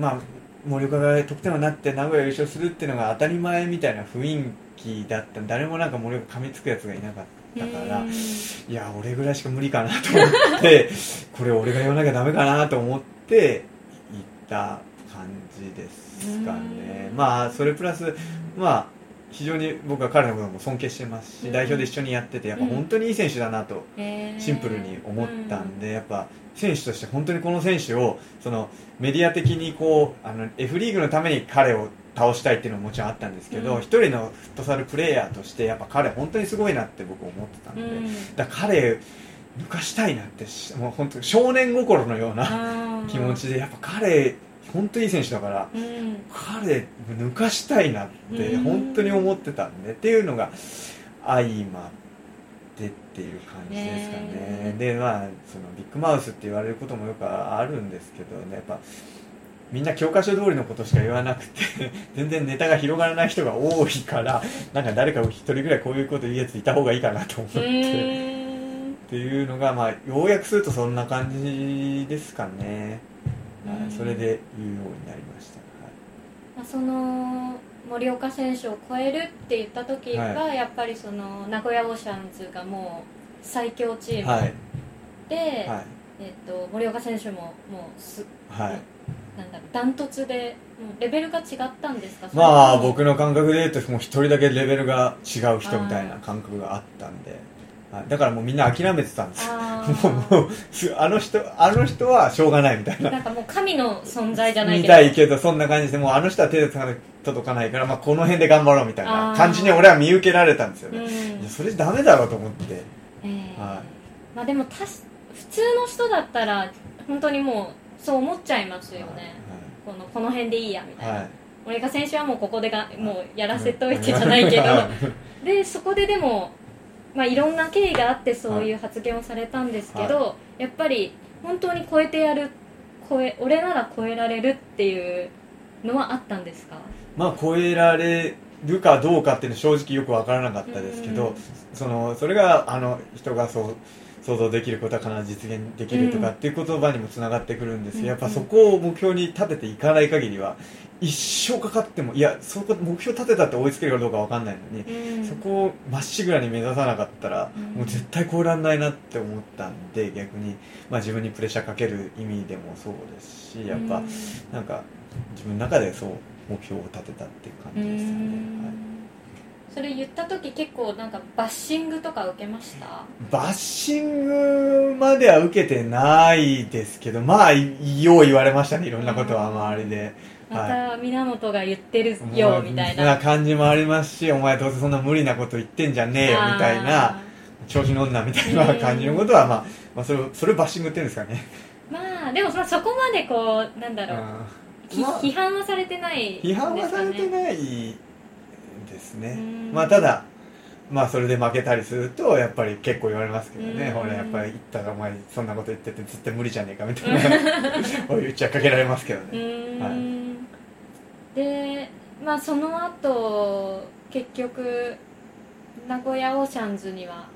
まあ森岡が得点王になって名古屋優勝するっていうのが当たり前みたいな雰囲気だった。誰もなんか森岡噛みつくやつがいなかったからうん。いや俺ぐらいしか無理かなと思って これ俺が言わなきゃダメかなと思って行った感じですかね。うん。まあそれプラスまあ非常に僕は彼のことも尊敬してますうん。し代表で一緒にやっててやっぱ本当にいい選手だなとシンプルに思ったんでやっぱ選手として本当にこの選手をそのメディア的にこうあの F リーグのために彼を倒したいっていうのももちろんあったんですけどうん。一、人のフットサルプレーヤーとしてやっぱ彼本当にすごいなって僕思ってたんで、うん。だ彼抜かしたいなってしもう本当少年心のような気持ちでやっぱ彼本当にいい選手だからうん。彼抜かしたいなってうん本当に思ってたんでっていうのが相まってっていう感じですかね。ねでまあそのビッグマウスって言われることもよくあるんですけどね。やっぱみんな教科書通りのことしか言わなくて 全然ネタが広がらない人が多いからなんか誰か一人ぐらいこういうこと言うやついた方がいいかなと思って。うーん。っていうのが、まあ、ようやくするとそんな感じですかね、はいうんそれで言うようになりました、まあその森岡選手を超えるって言った時が、はやっぱりその名古屋オーシャンズがもう最強チーム。はい。で、はい。えっと森岡選手ももうすはい、なんだろうダントツでもうレベルが違ったんですか？まあ僕の感覚で言うともう一人だけレベルが違う人みたいな感覚があったんで、はい、だからもうみんな諦めてたんですもうあの人あの人はしょうがないみたいな。ーなんかもう神の存在じゃない見けど。たいけどそんな感じでもうあの人は手で届かないから、まあ、この辺で頑張ろうみたいな感じに俺は見受けられたんですよね、うん。それダメだろうと思って。えー。はい。まあでもたし普通の人だったら本当にもうそう思っちゃいますよね、このこの辺でいいやみたいな、はい。森岡選手はもうここでがもうやらせといてじゃないけど、でそこででも、まあ、いろんな経緯があってそういう発言をされたんですけど、やっぱり本当に超えてやる超え俺なら超えられるっていうのはあったんですか？まあ超えられるかどうかっていうのは正直よく分からなかったですけどうん。そのそれがあの人がそう想像できることは必ず実現できるとかうんっていう言葉にもつながってくるんですけど、うんやっぱそこを目標に立てていかない限りは一生かかってもいやそこ目標立てたって追いつけるかどうか分かんないのに、うん。そこをまっしぐらに目指さなかったら、うん。もう絶対超えられないなって思ったんで逆に、まあ、自分にプレッシャーかける意味でもそうですしやっぱ、うん。なんか自分の中でそう目標を立てたっていう感じでしたね、はいそれ言った時結構なんかバッシングとか受けました？バッシングまでは受けてないですけどまあいよう言われましたねいろんなことはうん周りで。まはた源が言ってるいよみたいな。感じもありますしお前どうせそんな無理なこと言ってんじゃねえよみたいな調子乗んなみたいな感じのことは、まあ、まあ、それそれバッシングって言うんですかね。まあでもそそこまでこうなんだろう、ひまあ批判はされてない批判はされていないですね。うん。まあただまあそれで負けたりするとやっぱり結構言われますけどね、うん。ほらやっぱり言ったらお前そんなこと言ってて絶対無理じゃねえかみたいなこう言っちゃかけられますけどうね、ーん、でまあその後結局名古屋オーシャンズには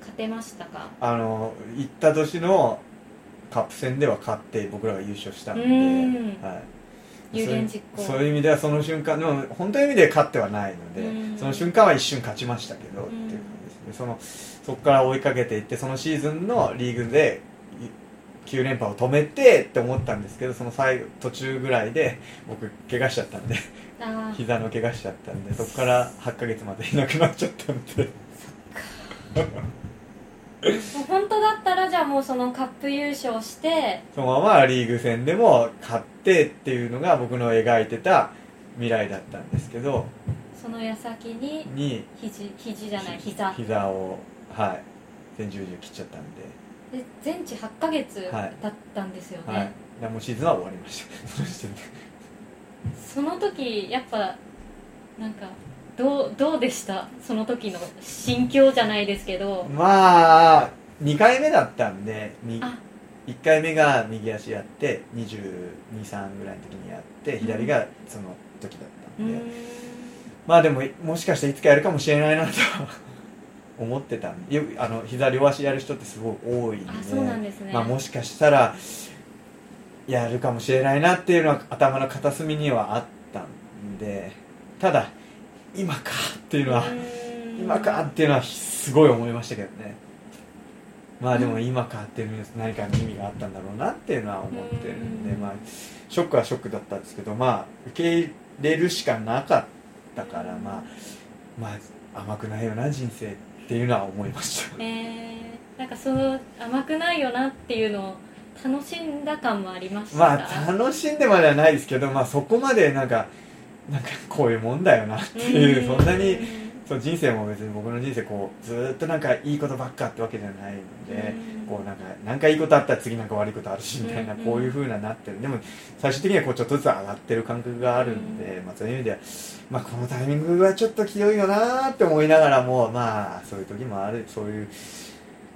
勝てましたか？あの行った年のカップ戦では勝って僕らが優勝したんで、うん。はい有言実行。そういう意味ではその瞬間でも本当の意味で勝ってはないので、うん。その瞬間は一瞬勝ちましたけど、うんっていう感じですね。そのそこから追いかけていってそのシーズンのリーグで9連覇を止めてって思ったんですけどその最後途中ぐらいで僕怪我しちゃったんで膝の怪我しちゃったんでそこから8ヶ月までいなくなっちゃったんで 本当だったらじゃあもうそのカップ優勝してそのままリーグ戦でも勝ってっていうのが僕の描いてた未来だったんですけどその矢先にに肘肘じゃない膝。膝をはい全十字切っちゃったんで。で全治8ヶ月はいだったんですよね、はい、でもうシーズンは終わりました。その時。点でその時やっぱなんかどうどうでした？その時の心境じゃないですけど。まあ2回目だったんでにあ。1回目が右足やって223ぐらいの時にやって左がその時だったで、うん。まあでももしかしていつかやるかもしれないなと。思ってたんで。よくあの膝両足やる人ってすごい多いんで。あそうなんですね、まあ、もしかしたらやるかもしれないなっていうのは頭の片隅にはあったんで。ただ今かっていうのは今かっていうのはすごい思いましたけどね。まあでも今かっていう何かの意味があったんだろうなっていうのは思ってるんでうん。まあショックはショックだったんですけどまあ受け入れるしかなかったからまあまあ甘くないよな人生っていうのは思いました。え。ー、なんかその甘くないよなっていうのを楽しんだ感もありました？まあ楽しんでまではないですけどまあそこまでなんかなんかこういうもんだよなっていうそんなにそう人生も別に僕の人生こうずーっとなんかいいことばっかってわけじゃないので、うん。こうなんかなんかいいことあったら次なんか悪いことあるしみたいな、うん。こういう風ななってる。でも最終的にはこうちょっとずつ上がってる感覚があるんで、まあ、そういう意味では、まあ、このタイミングはちょっとひどいよなーって思いながらもまあそういう時もあるそういう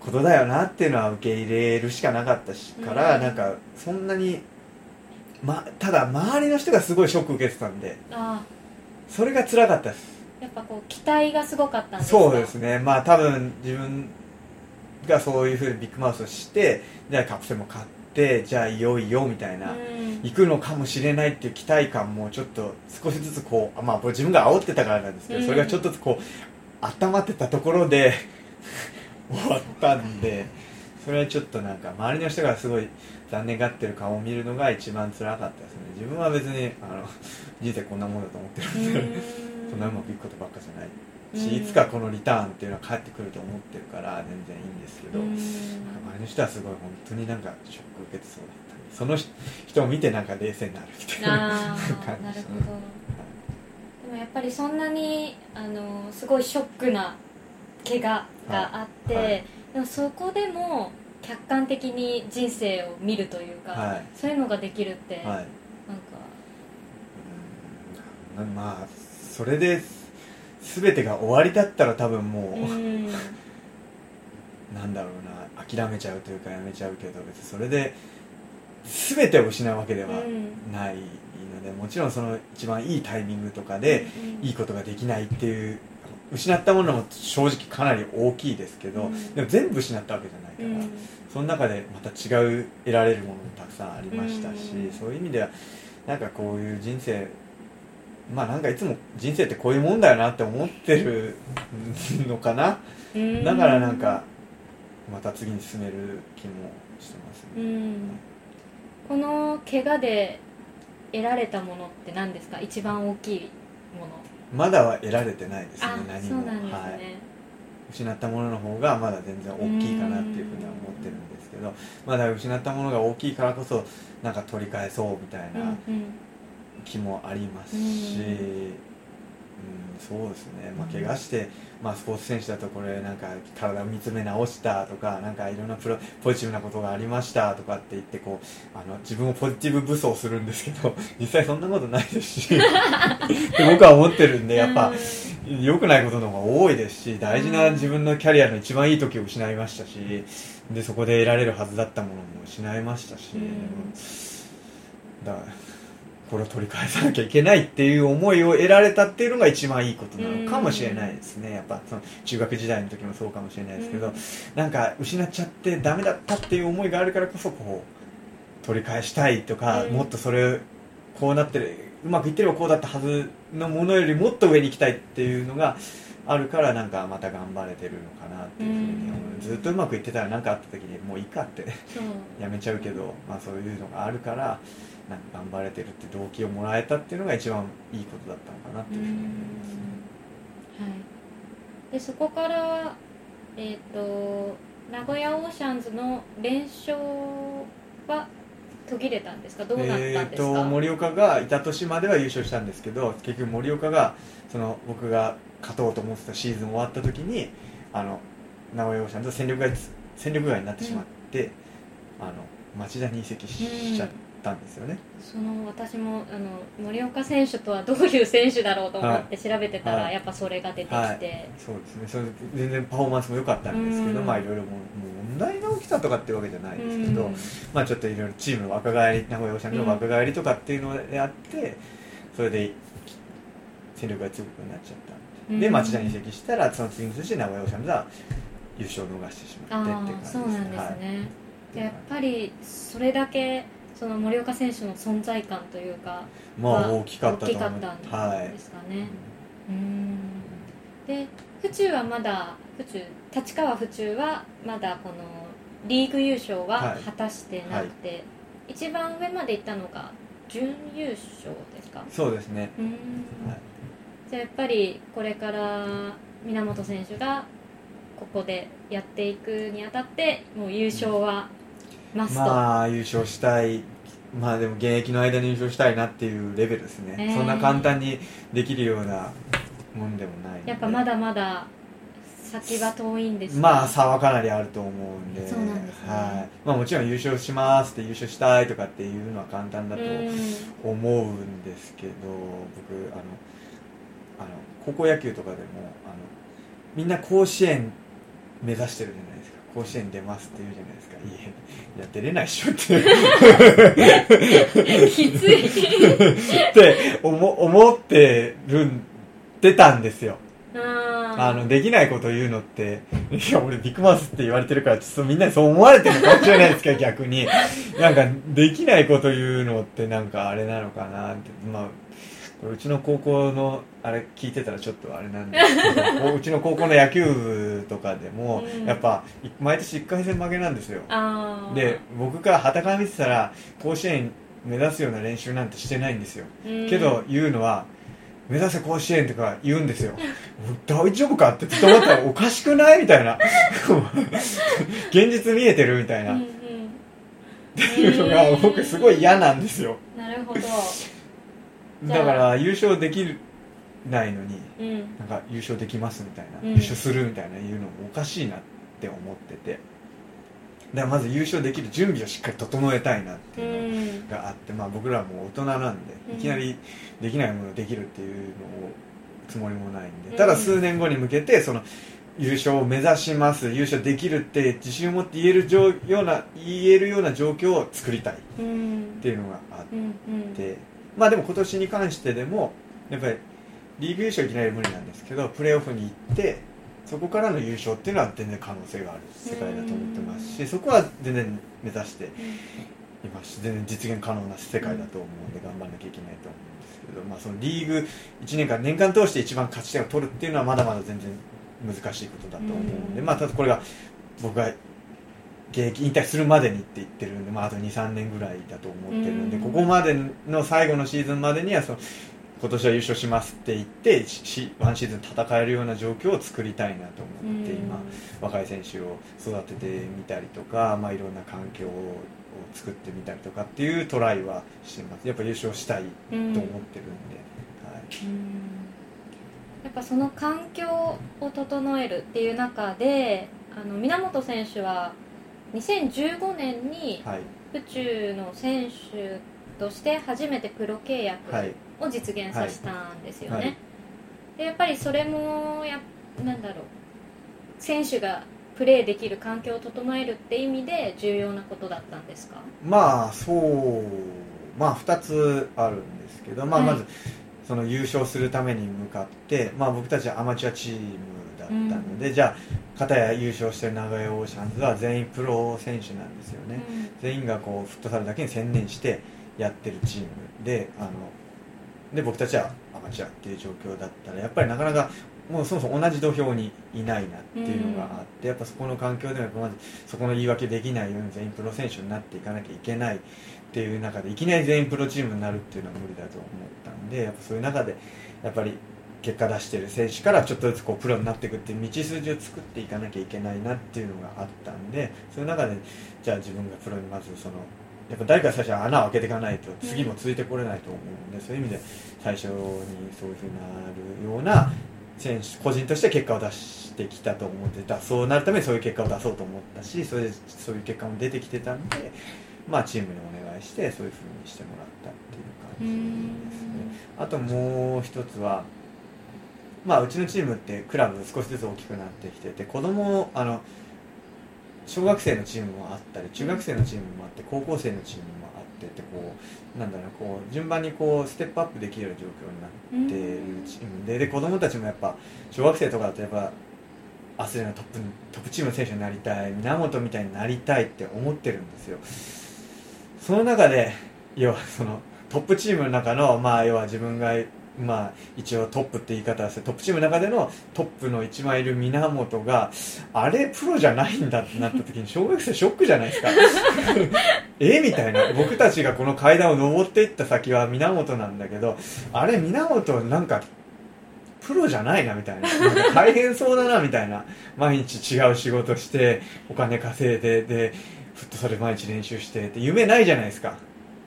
ことだよなっていうのは受け入れるしかなかったしから、うん。なんかそんなに、ま、ただ周りの人がすごいショック受けてたんであそれが辛かったです。ーやっぱこう期待がすごかったんですか？そうですね。まあ多分自分がそういうふうにビッグマウスをしてじゃあカプセルも買ってじゃあいよいよみたいな、うん。行くのかもしれないっていう期待感もちょっと少しずつこうあまあ自分が煽ってたからなんですけど、うん。それがちょっとずつこう温まってたところで終わったんでそれはちょっとなんか周りの人がすごい残念がってる顔を見るのが一番辛かったですね。自分は別にあの人生こんなもんだと思ってるんで、うん。そんなうまくいくことばっかじゃない。し、うん。いつかこのリターンっていうのは返ってくると思ってるから全然いいんですけど、うん。周りの人はすごい本当になんかショック受けてそうだったんでその人人を見てなんか冷静になるみたいなあ 感じーなるですねほど。でもやっぱりそんなにあのすごいショックな怪我があって、はい。はいでもそこでも客観的に人生を見るというか、はい。そういうのができるって、はい。なんか。うん。まあそれで全てが終わりだったら多分もう、うん。なんだろうな諦めちゃうというかやめちゃうけど別にそれで全てを失うわけではうん。ないのでもちろんその一番いいタイミングとかでいいことができないっていう失ったものも正直かなり大きいですけど、うん。でも全部失ったわけじゃないから、うん。その中でまた違う得られるものもたくさんありましたし、うん。そういう意味ではなんかこういう人生まあなんかいつも人生ってこういうもんだよなって思ってるのかな。うん。だからなんかまた次に進める気もしてますね、うん。この怪我で得られたものって何ですか？一番大きいものまだは得られてないですねあ何も。ね、はい、失ったものの方がまだ全然大きいかなっていうふうには思ってるんですけどまだ失ったものが大きいからこそなんか取り返そうみたいなうんうん。気もありますし、うん。そうですね、まあ、怪我して、まあ、スポーツ選手だとこれなんか体を見つめ直したとかなんかいろんなプロポジティブなことがありましたとかって言ってこうあの自分をポジティブ武装するんですけど 実際そんなことないですし僕は思ってるんでやっぱ良くないことの方が多いですし大事な自分のキャリアの一番いい時を失いましたしでそこで得られるはずだったものも失いましたし、だからこれを取り返さなきゃいけないっていう思いを得られたっていうのが一番いいことなのかもしれないですね。やっぱその中学時代の時もそうかもしれないですけど、なんか失っちゃってダメだったっていう思いがあるからこそこう取り返したいとか、もっとそれこうなってるうまくいってればこうだったはずのものよりもっと上に行きたいっていうのがあるからなんかまた頑張れてるのかなっていうふうに思う、ずっとうまくいってたら何かあった時にもういいかって やめちゃうけど、まあ、そういうのがあるからなんか頑張れてるって動機をもらえたっていうのが一番いいことだったのかなっていうふうに思いますね。はい、でそこから、えっと名古屋オーシャンズの連勝は途切れたんですか？どうなったんですか、えー、と森岡がいた年までは優勝したんですけど結局森岡がその僕が勝とうと思ってたシーズン終わった時にあの名古屋オーシャンズ戦力外戦力外になってしまって、あの町田に移籍しちゃったんですよね、その私もあの森岡選手とはどういう選手だろうと思って調べてたら、はい。やっぱそれが出てきて、はい。そうですね。それで全然パフォーマンスも良かったんですけど、うん。まあいろいろもう問題が起きたとかっていうわけじゃないですけど、うん。まあちょっといろいろチームの若返り名古屋オーシャンズの若返りとかっていうのであって、それで戦力が強くなっちゃったんで町田に移籍したらその次の年名古屋オーシャンズは優勝を逃してしまってっていう感じですそうなんですね、はい。やっぱりそれだけその森岡選手の存在感というかまあは大きかったかったんはいですかね、うん。で府中はまだ府中立川府中はまだこのリーグ優勝ははい。果たしてなくて、一番上まで行ったのが準優勝ですか？そうですね。うん。はい。じゃあやっぱりこれから源選手がここでやっていくにあたってもう優勝はマスト、まあ優勝したい。まあでも現役の間に優勝したいなっていうレベルですね、えー。そんな簡単にできるようなもんでもないやっぱまだまだ先は遠いんですかまあ差はかなりあると思うんで。そうなんですね。はい。まあ、もちろん優勝しますって優勝したいとかっていうのは簡単だとうん。思うんですけど僕あのあの高校野球とかでもあのみんな甲子園目指してるじゃないですか甲子園出ますって言うじゃないですか。いや出れないっしょって。きつい。って思思ってるん出たんですよ。ああのできないこと言うのっていや俺ビッグマウスって言われてるからちょっとみんなにそう思われてるのかもしれないですけど逆に。なんかできないこと言うのってなんかあれなのかなって。まあこれうちの高校のあれ聞いてたらちょっとあれなんですけど うちの高校の野球部とかでも、うん。やっぱい毎年1回戦負けなんですよ。で僕から傍から見てたら甲子園目指すような練習なんてしてないんですよ。うん。けど言うのは目指せ甲子園とか言うんですよ。大丈夫かってずっと思ったらおかしくないみたいな。現実見えてるみたいな、っうんうん。ていうのが僕すごい嫌なんですよ。なるほどだから優勝できないのにうん。なんか優勝できますみたいな、うん。優勝するみたいな言うのもおかしいなって思ってて。だからまず優勝できる準備をしっかり整えたいなってういうのんがあって、まあ、僕らはもう大人なんでうん。いきなりできないものができるっていうのをつもりもないんうん。でただ数年後に向けてその優勝を目指します優勝できるって自信を持って言える状ような言えるような状況を作りたいっうんていうのがあってまあでも今年に関してでもやっぱりリーグ優勝いきなり無理なんですけどプレーオフに行ってそこからの優勝っていうのは全然可能性がある世界だと思ってますしそこは全然目指していますし全然実現可能な世界だと思うんで頑張らなきゃいけないと思うんですけど、まあ、そのリーグ1年間年間通して一番勝ち点を取るっていうのはまだまだ全然難しいことだと思うんで、うん。まあ、ただこれが僕が現役引退するまでにって言ってるんで、まあ、あと23年ぐらいだと思ってるんで、うん。ここまでの最後のシーズンまでにはその今年は優勝しますって言ってしワンシーズン戦えるような状況を作りたいなと思って、うん。今若い選手を育ててみたりとか、まあ、いろんな環境を作ってみたりとかっていうトライはしてます。やっぱ優勝したいと思ってるんで、はい、うん。やっぱその環境を整えるっていう中であの源選手は2015年にはい。府中の選手として初めてプロ契約はい。を実現させたんですよね、はい。でやっぱりそれもやなんだろう。選手がプレーできる環境を整えるって意味で重要なことだったんですか？まあそう。まあ2つあるんですけど、まあ、はい。まずその優勝するために向かって、まあ、僕たちはアマチュアチームだったので、じゃあ片や優勝してる名古屋オーシャンズは全員プロ選手なんですよね、全員がこうフットサルだけに専念してやってるチームであので僕たちはアマチュアっていう状況だったらやっぱりなかなかもうそもそも同じ土俵にいないなっていうのがあって、やっぱそこの環境でもまずそこの言い訳できないように全員プロ選手になっていかなきゃいけないっていう中でいきなり全員プロチームになるっていうのは無理だと思ったんでやっぱそういう中でやっぱり結果出してる選手からちょっとずつこうプロになっていくっていう道筋を作っていかなきゃいけないなっていうのがあったんでそういう中でじゃあ自分がプロにまずそのやっぱ誰か最初は穴を開けていかないと次もついてこれないと思うんで、そういう意味で最初にそういうふうになるような選手個人として結果を出してきたと思ってた。そうなるためにそういう結果を出そうと思ったしそれでそういう結果も出てきてたんで、まあ、チームにお願いしてそういうふうにしてもらったっていう感じですね。あともう一つはまあ、うちのチームってクラブ少しずつ大きくなってきてて子供あの小学生のチームもあったり中学生のチームもあって高校生のチームもあってってこうなんだろうこう順番にこうステップアップできる状況になっているチームでで子供たちもやっぱ小学生とかだとやっぱアスレのトップトップチームの選手になりたい源みたいになりたいって思ってるんですよ。その中で要はそのトップチームの中のまあ要は自分がまあ一応トップって言い方はしてトップチームの中でのトップの一番いる源があれプロじゃないんだってなった時に小学生ショックじゃないですか？えみたいな。僕たちがこの階段を上っていった先は源なんだけどあれ源なんかプロじゃないなみたいな。な大変そうだなみたいな。毎日違う仕事してお金稼いででフットサル毎日練習してって夢ないじゃないですか。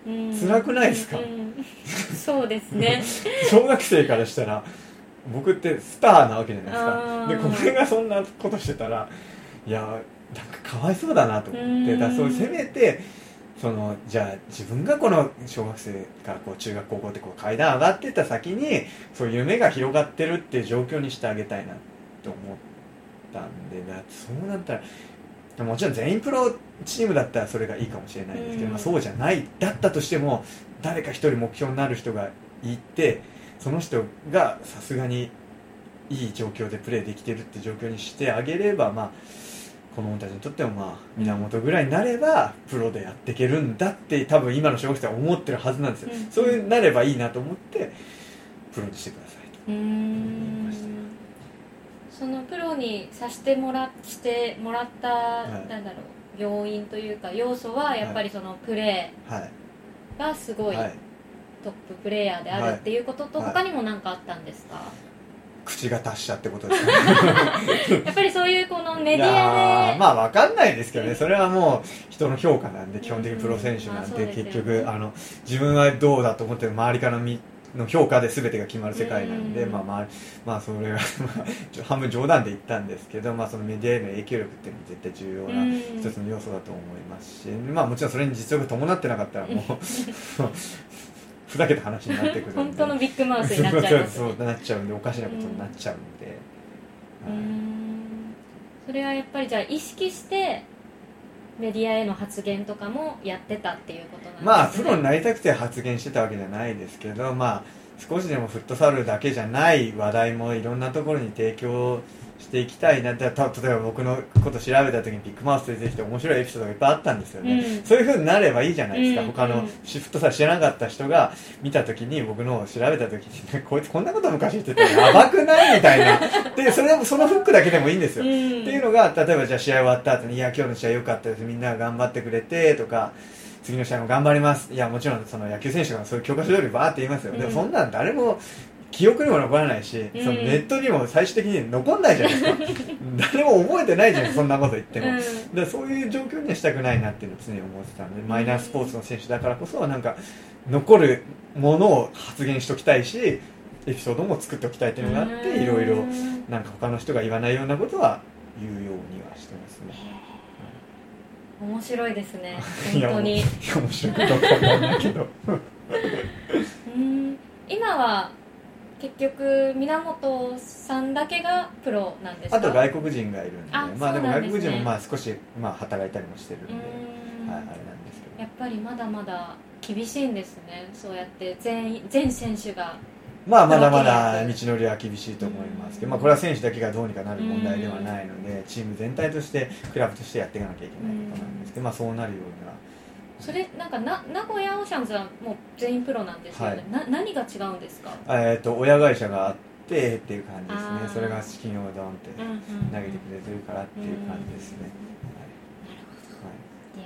辛くないですか？うんうんそうですね。小学生からしたら僕ってスターなわけじゃないですか。でこれがそんなことしてたらいやなんかかわいそうだなと思ってうん。だそうせめてそのじゃあ自分がこの小学生からこう中学高校ってこう階段上がってった先にそういう夢が広がってるっていう状況にしてあげたいなと思ったんでだそうなったらもちろん全員プロチームだったらそれがいいかもしれないですけど、うん。まあ、そうじゃないだったとしても誰か一人目標になる人がいてその人がさすがにいい状況でプレーできてるって状況にしてあげればまあ子供たちにとってもまあ源ぐらいになればプロでやっていけるんだって多分今の小学生は思ってるはずなんですよ、うん。そういうなればいいなと思ってプロにしてくださいと。うーんそのプロにさせてもらしてもらった、い。なんだろう要因というか要素はやっぱりそのプレはい。ーがすごいはい。トッププレーヤーであるっていうこととはい。他にも何かあったんですか、口が達者ってことですね。やっぱりそういうこのメディアでーまあわかんないですけどね。それはもう人の評価なんで基本的にプロ選手なんうんまあそうで結局あの自分はどうだと思ってる周りからのみの評価で全てが決まる世界なんで、うん。まあまあまあそれは半分冗談で言ったんですけど、まあ、そのメディアへの影響力っていうのも絶対重要なうん。一つの要素だと思いますし、まあもちろんそれに実力伴ってなかったらもうふざけた話になってくる本当のビッグマウスになっちゃうね。そうなっちゃうんでおかしなことになっちゃうんで、うーはいん。それはやっぱりじゃあ意識してメディアへの発言とかもやってたっていうことなんですね。まあプロになりたくて発言してたわけじゃないですけどまあ少しでもフットサルだけじゃない話題もいろんなところに提供していきたいな。ってた例えば僕のこと調べた時にビッグマウス出てきて面白いエピソードがいっぱいあったんですよね、うん。そういうふうになればいいじゃないですか、うん。他のうん。シフトサル知らなかった人が見た時に僕のを調べた時にこいつこんなこと昔言ってたらやばくないみたいな。でそれそのフックだけでもいいんですよ、うん。っていうのが例えばじゃあ試合終わった後に「いや今日の試合良かったです。みんなが頑張ってくれて」とか「次の試合も頑張ります」いやもちろんその野球選手がそういう教科書通りバーって言いますよ、でもうん。そんなん誰も記憶にも残らないし、うん。そのネットにも最終的に残んないじゃないですか。誰も覚えてないじゃんそんなこと言っても、うん。でそういう状況にはしたくないなっていうのを常に思ってたのでマイナースポーツの選手だからこそなんか残るものを発言しときたいしエピソードも作っておきたいっていうのがあってうん。いろいろなんか他の人が言わないようなことは言うようにはしてますね。面白いですね本当に。面白いことかわかんないけど。うん。今は結局源さんだけがプロなんですか？あと外国人がいるんであまあでも外国人もまあ少しまあ働いたりもしてるんで、うん。はい、あれなんですけど。やっぱりまだまだ厳しいんですね。そうやって全全選手がまあまだまだ道のりは厳しいと思いますけど、うんまあ、これは選手だけがどうにかなる問題ではないので、チーム全体としてクラブとしてやっていかなきゃいけないことなんですけど、まあ、そうなるようなそれなんかな名古屋オーシャンズはもう全員プロなんですよね、はい。な何が違うんですか、えー、と親会社があってっていう感じですね。それが資金をドンって投げてくれてるからっていう感じですね、いや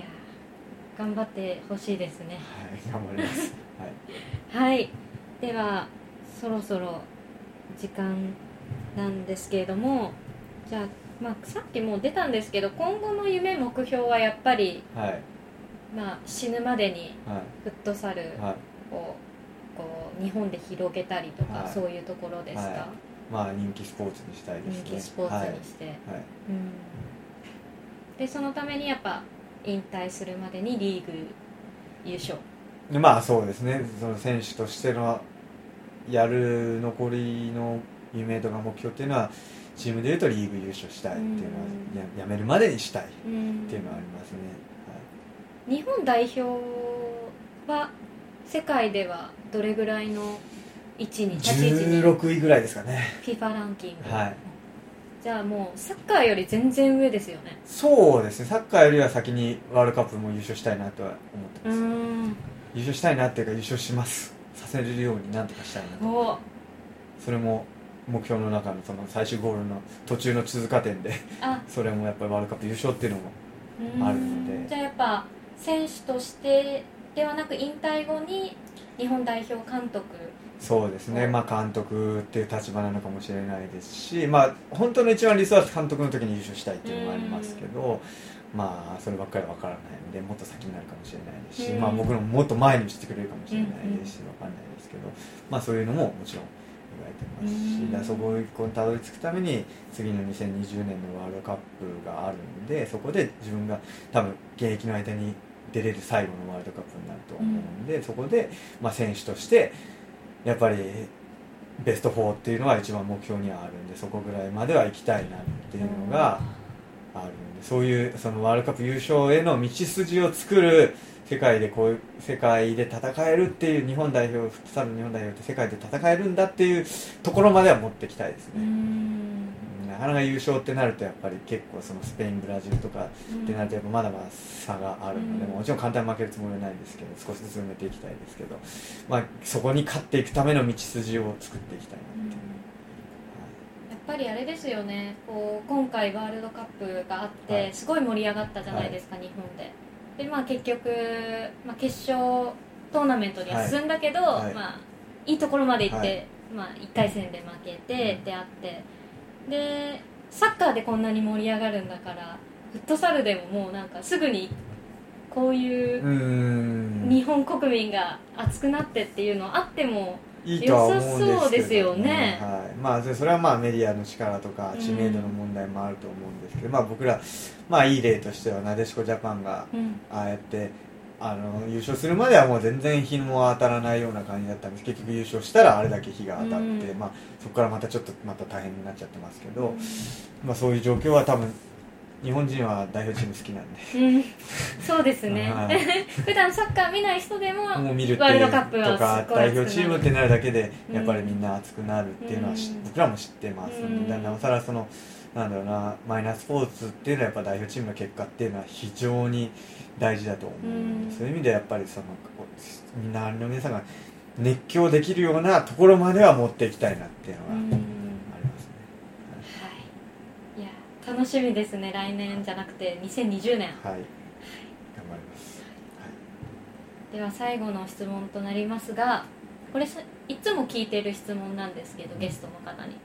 ー頑張ってほしいですね。はい、はい、頑張ります、はい。はい。ではそろそろ時間なんですけれどもじゃあ,、まあさっきもう出たんですけど今後の夢目標はやっぱり、はいまあ、死ぬまでにはい。フットサルはい。をこう日本で広げたりとか、はい。そういうところですか、はまあ人気スポーツにしたいですね。人気スポーツにして、はい、はい。うん。でそのためにやっぱ引退するまでにリーグ優勝。でまあそうですね。その選手としてのやる残りの夢とか目標っていうのはチームでいうとリーグ優勝したいっていうのはうん。ややめるまでにしたいっうんていうのはありますね、日本代表は世界ではどれぐらいの位置に立ち位置に16位ぐらいですかね。FIFA ランキング、はい。じゃあもうサッカーより全然上ですよね。そうですね。サッカーよりは先にワールドカップも優勝したいなとは思ってます、ん。優勝したいなっていうか優勝します。させれるようになんとかしたいなと。おそれも目標の中のその最終ゴールの途中の通過点で。あ。それもやっぱりワールドカップ優勝っていうのもうんあるので。じゃあやっぱ選手としてではなく引退後に日本代表監督。そうですね、まあ、監督っていう立場なのかもしれないですし、まあ、本当の一番理想は監督の時に優勝したいっていうのがありますけど、まあ、そればっかりは分からないのでもっと先になるかもしれないですし、うん。まあ、僕のももっと前にしてくれるかもしれないですし、分かんないですけど、まあ、そういうのももちろん言われてますし、うん。だそこにたどり着くために次の2020年のワールドカップがあるんでそこで自分が多分現役の間に出れる最後のワールドカップになると思うんで、そこで、まあ、選手としてやっぱりベスト4っていうのは一番目標にはあるんでそこぐらいまでは行きたいなっていうのがあるんでそういうそのワールドカップ優勝への道筋を作る世界でこういう世界で戦えるっていう日本代表フットサルの日本代表って世界で戦えるんだっていうところまでは持っていきたいですうね、んなかなか優勝ってなるとやっぱり結構そのスペインブラジルとかってなるとやっぱまだまだ差があるので、うんもちろん簡単に負けるつもりはないんですけど少しずつ埋めていきたいですけど、まあ、そこに勝っていくための道筋を作っていきたいなっていう、やっぱりあれですよねこう今回ワールドカップがあって、はいすごい盛り上がったじゃないですか、日本で。でまあ結局、まあ、決勝トーナメントには進んだけど、はいはいまあ、いいところまで行って、はいまあ、1回戦で負けて、うんであってでサッカーでこんなに盛り上がるんだからフットサルでももうなんかすぐにこういう日本国民が熱くなってっていうのあってもいいとは思うんですけど、良さそうですよね。はい。まあ、そそれはまあメディアの力とか知名度の問題もあると思うんですけど、まあ、僕ら、まあ、いい例としてはなでしこジャパンがうん。ああやってあの優勝するまではもう全然日も当たらないような感じだったんです。結局優勝したらあれだけ日が当たって、うん。まあ、そこからまたちょっとまた大変になっちゃってますけど、まあ、そういう状況は多分日本人は代表チーム好きなんで。うん、そうですね、はい。普段サッカー見ない人でももう見るワールドカップはとか代表チームってなるだけでうんやっぱりみんな熱くなるっていうのは僕らも知ってますうん。だなおさらそのなんだろうなマイナースポーツっていうのはやっぱ代表チームの結果っていうのは非常に大事だと思うんうん。でそういう意味でやっぱりそのみんなの皆さんが熱狂できるようなところまでは持っていきたいなっていうのがあうん。りますね。はい、いや楽しみですね来年じゃなくて2020年。はい、頑張ります。では最後の質問となりますがこれさいつも聞いてる質問なんですけどゲストの方に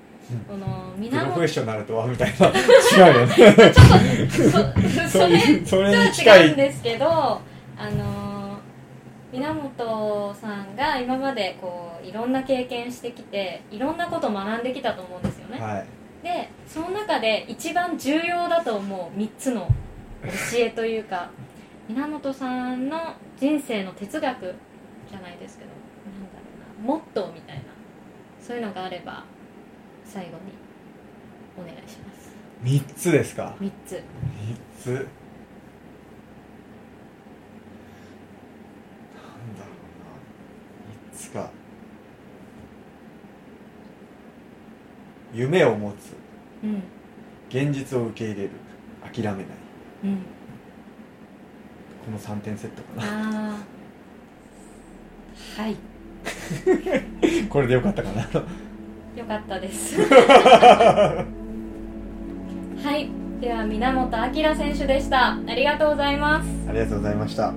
このプロフェッ源ショナルとはみたいな。違うよね。そそそうれいうそれとはに近い。違うんですけどあの源さんが今までこういろんな経験してきていろんなこと学んできたと思うんですよね、はい。でその中で一番重要だと思う3つの教えというか源さんの人生の哲学じゃないですけどなんだろうなモットーみたいなそういうのがあれば最後にお願いします。3つですか？3つ。3つ。なんだろうな。3つか。夢を持つ。うん。現実を受け入れる。諦めない。うん。この3点セットかな。はい。これでよかったかなよかったです。はい。では源明選手でした。ありがとうございます。ありがとうございました。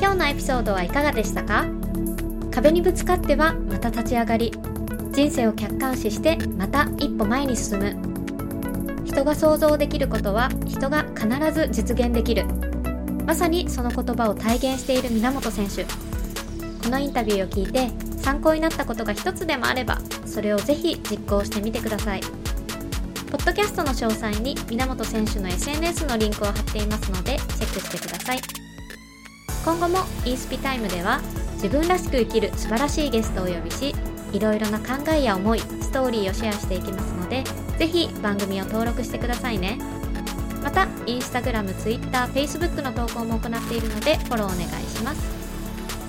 今日のエピソードはいかがでしたか？壁にぶつかってはまた立ち上がり。人生を客観視してまた一歩前に進む。人が想像できることは人が必ず実現できる。まさにその言葉を体現している源選手。このインタビューを聞いて参考になったことが一つでもあればそれをぜひ実行してみてください。ポッドキャストの詳細に源選手の SNS のリンクを貼っていますのでチェックしてください。今後も e スピタイムでは自分らしく生きる素晴らしいゲストをお呼びしいろいろな考えや思いストーリーをシェアしていきますのでぜひ番組を登録してくださいね。また Instagram、Twitter、Facebook の投稿も行っているのでフォローお願いします。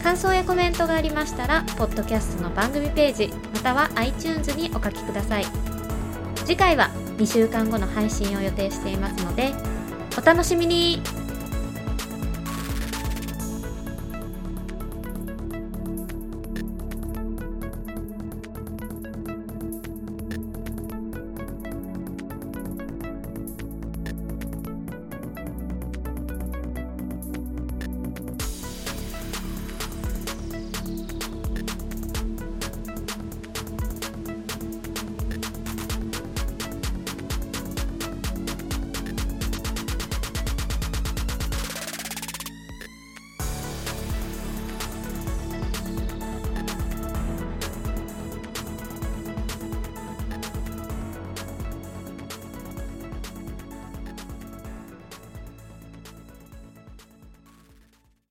感想やコメントがありましたらポッドキャストの番組ページまたは iTunes にお書きください。次回は2週間後の配信を予定していますのでお楽しみに。